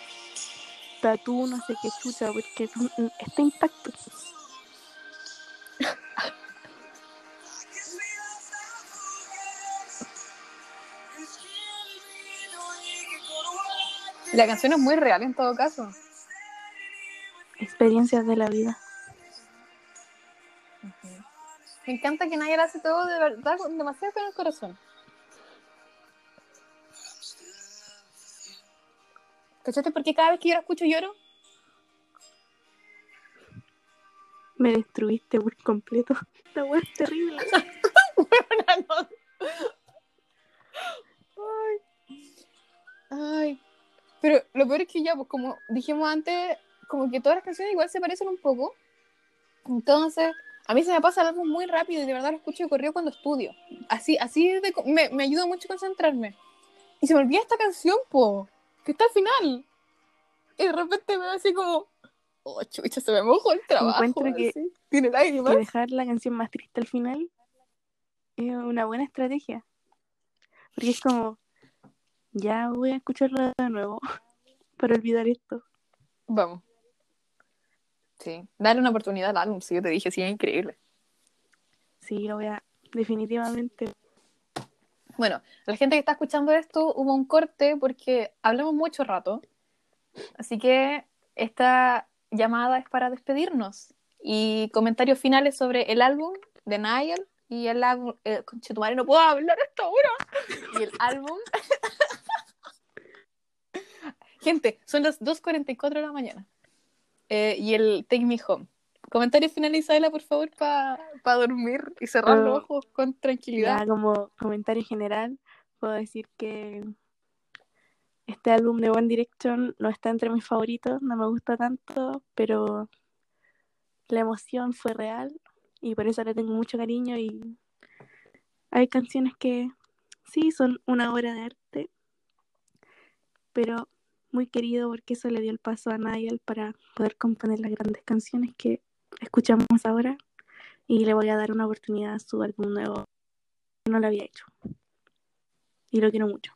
tatú, no sé qué chucha, porque está intacto.
La canción es muy real en todo caso.
Experiencias de la vida.
Me encanta que nadie hace todo de verdad, demasiado con el corazón. ¿Cachaste por qué cada vez que yo la escucho lloro?
Me destruiste por completo. (laughs) Esta wea es terrible. (laughs)
Ay. Ay. Pero lo peor es que ya, pues como dijimos antes, como que todas las canciones igual se parecen un poco. Entonces, a mí se me pasa el álbum muy rápido y de verdad lo escucho de corrido cuando estudio. Así, así de me, me ayuda mucho a concentrarme. Y se me olvida esta canción, po, que está al final. Y de repente me veo así como, oh, chucha, se me mojó el trabajo.
Encuentro que-
así. Tiene lágrimas.
que dejar la canción más triste al final es una buena estrategia. Porque es como, ya voy a escucharlo de nuevo (laughs) para olvidar esto.
Vamos. Sí, dale una oportunidad al álbum, sí, yo te dije, sí, es increíble.
Sí, lo voy a, definitivamente.
Bueno, la gente que está escuchando esto, hubo un corte porque hablamos mucho rato. Así que esta llamada es para despedirnos. Y comentarios finales sobre el álbum de Niall y el álbum. Eh, conchetumare, no puedo hablar a esta hora. Y el álbum. (laughs) gente, son las 2.44 de la mañana. Eh, y el Take Me Home. Comentarios finales, Isabela, por favor, para dormir y cerrar
Oh.
los ojos con tranquilidad.
Ya como comentario general, puedo decir que este álbum de One Direction no está entre mis favoritos, no me gusta tanto, pero la emoción fue real y por eso le tengo mucho cariño y hay canciones que sí son una obra de arte, pero muy querido porque eso le dio el paso a Niall para poder componer las grandes canciones que escuchamos ahora y le voy a dar una oportunidad a su álbum nuevo no lo había hecho. Y lo quiero mucho.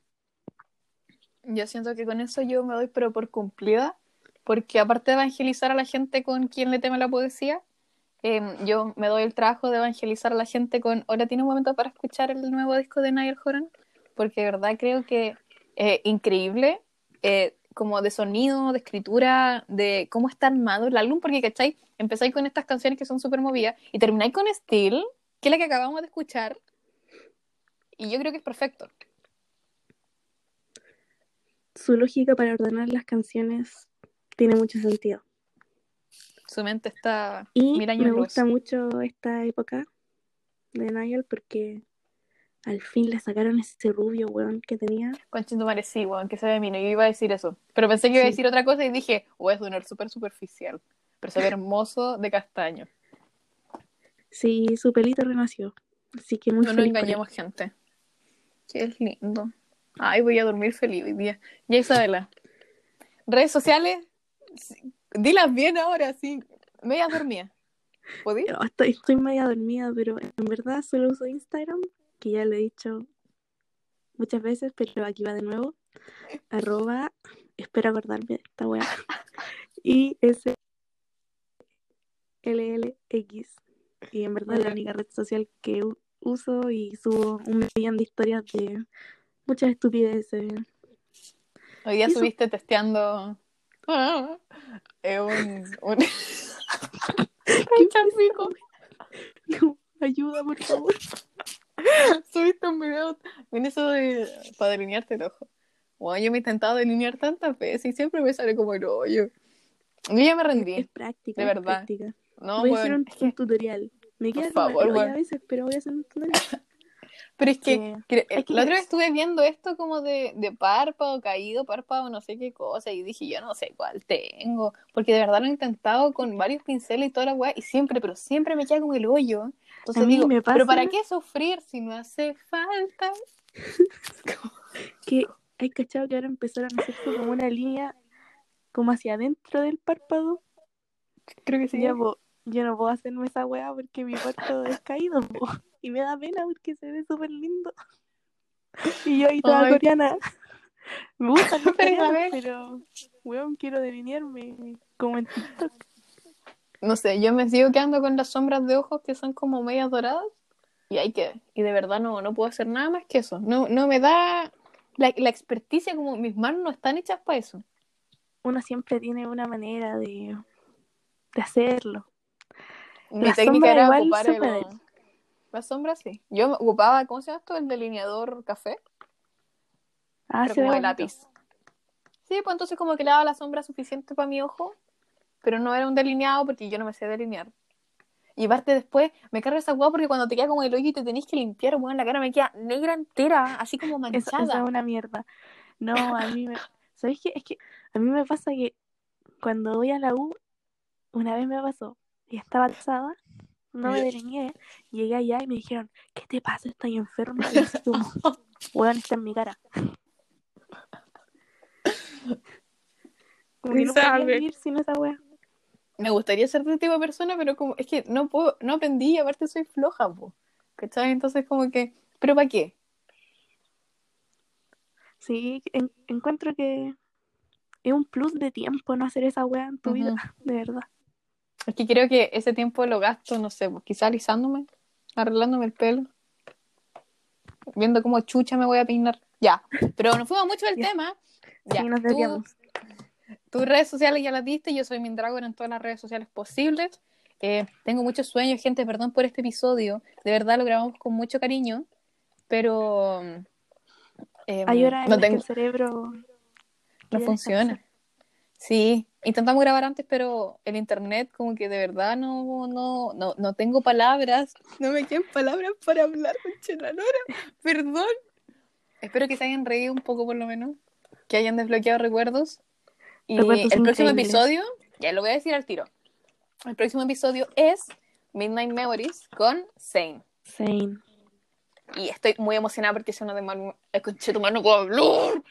Yo siento que con eso yo me doy pero por cumplida, porque aparte de evangelizar a la gente con quien le teme la poesía, eh, yo me doy el trabajo de evangelizar a la gente con, ahora tiene un momento para escuchar el nuevo disco de Niall Horan, porque de verdad creo que eh, increíble, como de sonido, de escritura, de cómo está armado el álbum, porque, ¿cachai? Empezáis con estas canciones que son súper movidas y termináis con Steel, que es la que acabamos de escuchar, y yo creo que es perfecto.
Su lógica para ordenar las canciones tiene mucho sentido.
Su mente está
Y
mil años
me
luz.
gusta mucho esta época de Niall porque al fin le sacaron ese rubio, weón, que tenía.
Conchetumare, sí, weón, que se ve mino. Yo iba a decir eso. Pero pensé que iba a
Sí.
decir otra cosa y dije, o es de honor súper superficial. Pero se ve hermoso de castaño.
Sí, su pelito renació. Así que muy
No nos engañemos, gente. Que es lindo. Ay, voy a dormir feliz hoy día. Ya, Isabela. Redes sociales, dilas bien ahora, sí. Media dormida. ¿Podí?
Yo estoy, estoy media dormida, pero en verdad solo uso Instagram, que ya lo he dicho muchas veces, pero aquí va de nuevo. Arroba, espero acordarme de esta weá. (laughs) Y S LLX. Y en verdad es la única red social que uso y subo un millón de historias de muchas estupideces.
Hoy día subiste testeando. Ah, eh, un, un- (laughs)
Ayuda, por favor.
Subiste un video en eso de para delinearte el ojo. Bueno, yo me he intentado delinear tantas veces y siempre me sale como el hoyo. Yo ya me
Es
rendí.
práctica.
De
es
verdad.
práctica.
No,
voy a hacer un,
es que-
un tutorial. Me
Por
queda
favor,
a veces, pero voy a hacer un tutorial. (laughs)
Pero es que,
que-
la otra vez estuve viendo esto como de, de párpado, caído, párpado, no sé qué cosa, y dije, yo no sé cuál tengo, porque de verdad lo he intentado con varios pinceles y toda la weá, y siempre, pero siempre me queda como el hoyo. Entonces digo,
me
pero
pasa-
¿para qué sufrir si no hace falta? (laughs)
que hay cachado que ahora empezaron a hacerse como una línea como hacia adentro del párpado.
Creo que
ya, po, yo no puedo hacerme esa weá porque mi párpado es caído, po. (laughs) Y me da pena porque se ve súper lindo. (laughs) Y yo ahí toda
Ay.
coreana. (laughs) Me gusta los
Pero,
coreanos, weón, quiero delinearme como en TikTok.
No sé, yo me sigo quedando con las sombras de ojos que son como medias doradas, y ahí quedé. Y de verdad no, no puedo hacer nada más que eso. No, no me da la, la experticia, como mis manos no están hechas para eso.
Uno siempre tiene una manera de, de hacerlo.
Mi técnica era
igual
ocupar el...
pueden.
Las sombras sí. Yo me ocupaba, ¿cómo se llama esto? El delineador café,
Ah,
pero
ve
como de lápiz. Sí, pues entonces como que le daba la sombra suficiente para mi ojo, pero no era un delineado porque yo no me sé delinear. Y aparte después me carga esa hueá porque cuando te queda como el hoyo y te tenés que limpiar, bueno, la cara me queda negra entera, así como
Eso, eso
manchada.
es una mierda. No, a mí me... ¿Sabéis qué? Es que a mí me pasa que cuando voy a la U, una vez me pasó, y estaba atrasada, no me
Ya.
delineé, llegué allá y me dijeron, ¿qué te pasa? ¿Estás enferma? Y como, (laughs) weón, está en mi cara. Como que no podía
Sabe.
vivir sin esa wea.
Me gustaría ser de tipo de persona, pero como es que no puedo, no aprendí y aparte soy floja, po. ¿Cachai? Entonces como que, ¿pero para qué?
Sí, en- encuentro que es un plus de tiempo no hacer esa wea en tu vida, de verdad.
Es que creo que ese tiempo lo gasto, no sé, pues, quizá alisándome, arreglándome el pelo, viendo cómo chucha me voy a peinar. Ya, pero nos fuimos mucho del
Ya.
tema. Ya,
Sí, nos
tú-
desviamos.
tus redes sociales ya las diste, yo soy Mindragon en todas las redes sociales posibles. Eh, tengo muchos sueños, gente, perdón por este episodio. De verdad lo grabamos con mucho cariño, pero eh,
Hay horas en
no
que
tengo,
el cerebro
no funciona. Sí, intentamos grabar antes, pero el internet como que de verdad no, no, no, no tengo palabras, no me quedan palabras para hablar con perdón. Espero que se hayan reído un poco por lo menos, que hayan desbloqueado recuerdos. Y
Recuerdos
el próximo
increíbles.
episodio, ya lo voy a decir al tiro, el próximo episodio es Midnight Memories con Zane.
Same.
Y estoy muy emocionada porque es uno de Manu... El conchetumar no puedo hablar.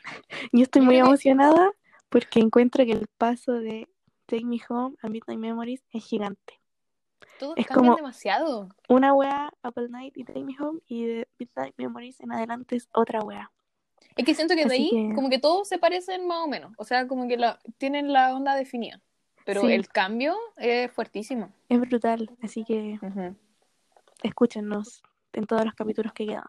Yo estoy muy (laughs) emocionada porque encuentro que el paso de Take Me Home a Midnight Memories es gigante.
Todos
Es
cambian
como-
demasiado.
Una wea, Apple Night y Take Me Home, y de Midnight Memories en adelante es otra wea.
Es que siento que de ahí
que-
como que todos se parecen más o menos. O sea, como que la, tienen la onda definida. Pero
Sí.
el cambio es fuertísimo.
Es brutal, así que escúchenos en todos los capítulos que quedan.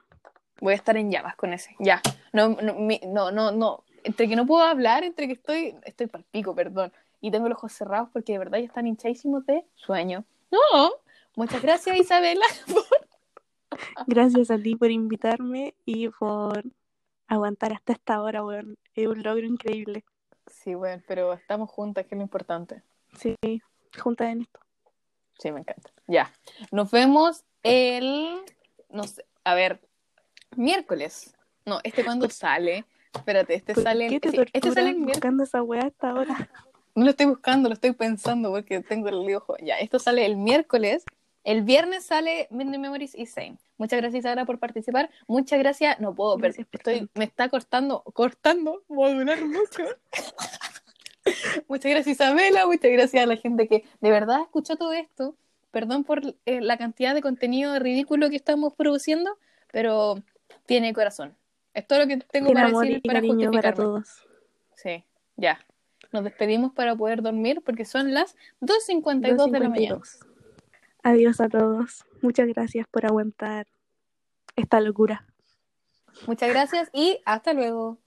Voy a estar en llamas con ese. Ya. No, no, mi- no, no, no. Entre que no puedo hablar, entre que estoy, estoy pal pico, perdón. Y tengo los ojos cerrados porque de verdad ya están hinchadísimos de sueño. No. Muchas gracias, (laughs) Isabela.
Gracias a ti por invitarme y por aguantar hasta esta hora, weón. Es un logro increíble.
Sí, bueno, pero estamos juntas, que es lo importante.
Sí, juntas en esto.
Sí, me encanta. Ya. Nos vemos el. No sé. A ver. Miércoles. No, ¿este cuándo sale? Espérate, este
¿Por
sale.
qué te
sí, este
torturas
sale miércoles.
buscando esa weá hasta ahora?
No lo estoy buscando, lo estoy pensando porque tengo el ojo. Ya, esto sale el miércoles. El viernes sale Midnight Memories y Same. Muchas gracias, Sara, por participar. Muchas gracias. No puedo, pero estoy, me está cortando, cortando, voy a durar mucho. (laughs) muchas gracias, Isabela. Muchas gracias a la gente que de verdad escuchó todo esto. Perdón por eh, la cantidad de contenido ridículo que estamos produciendo, pero tiene corazón. Es todo lo que tengo para
amor
decir
y
para
cariño para
justificarme.
todos.
Sí, ya. Nos despedimos para poder dormir porque son las 2.52 de la mañana.
2.52. Adiós a todos. Muchas gracias por aguantar esta locura.
Muchas gracias y hasta luego.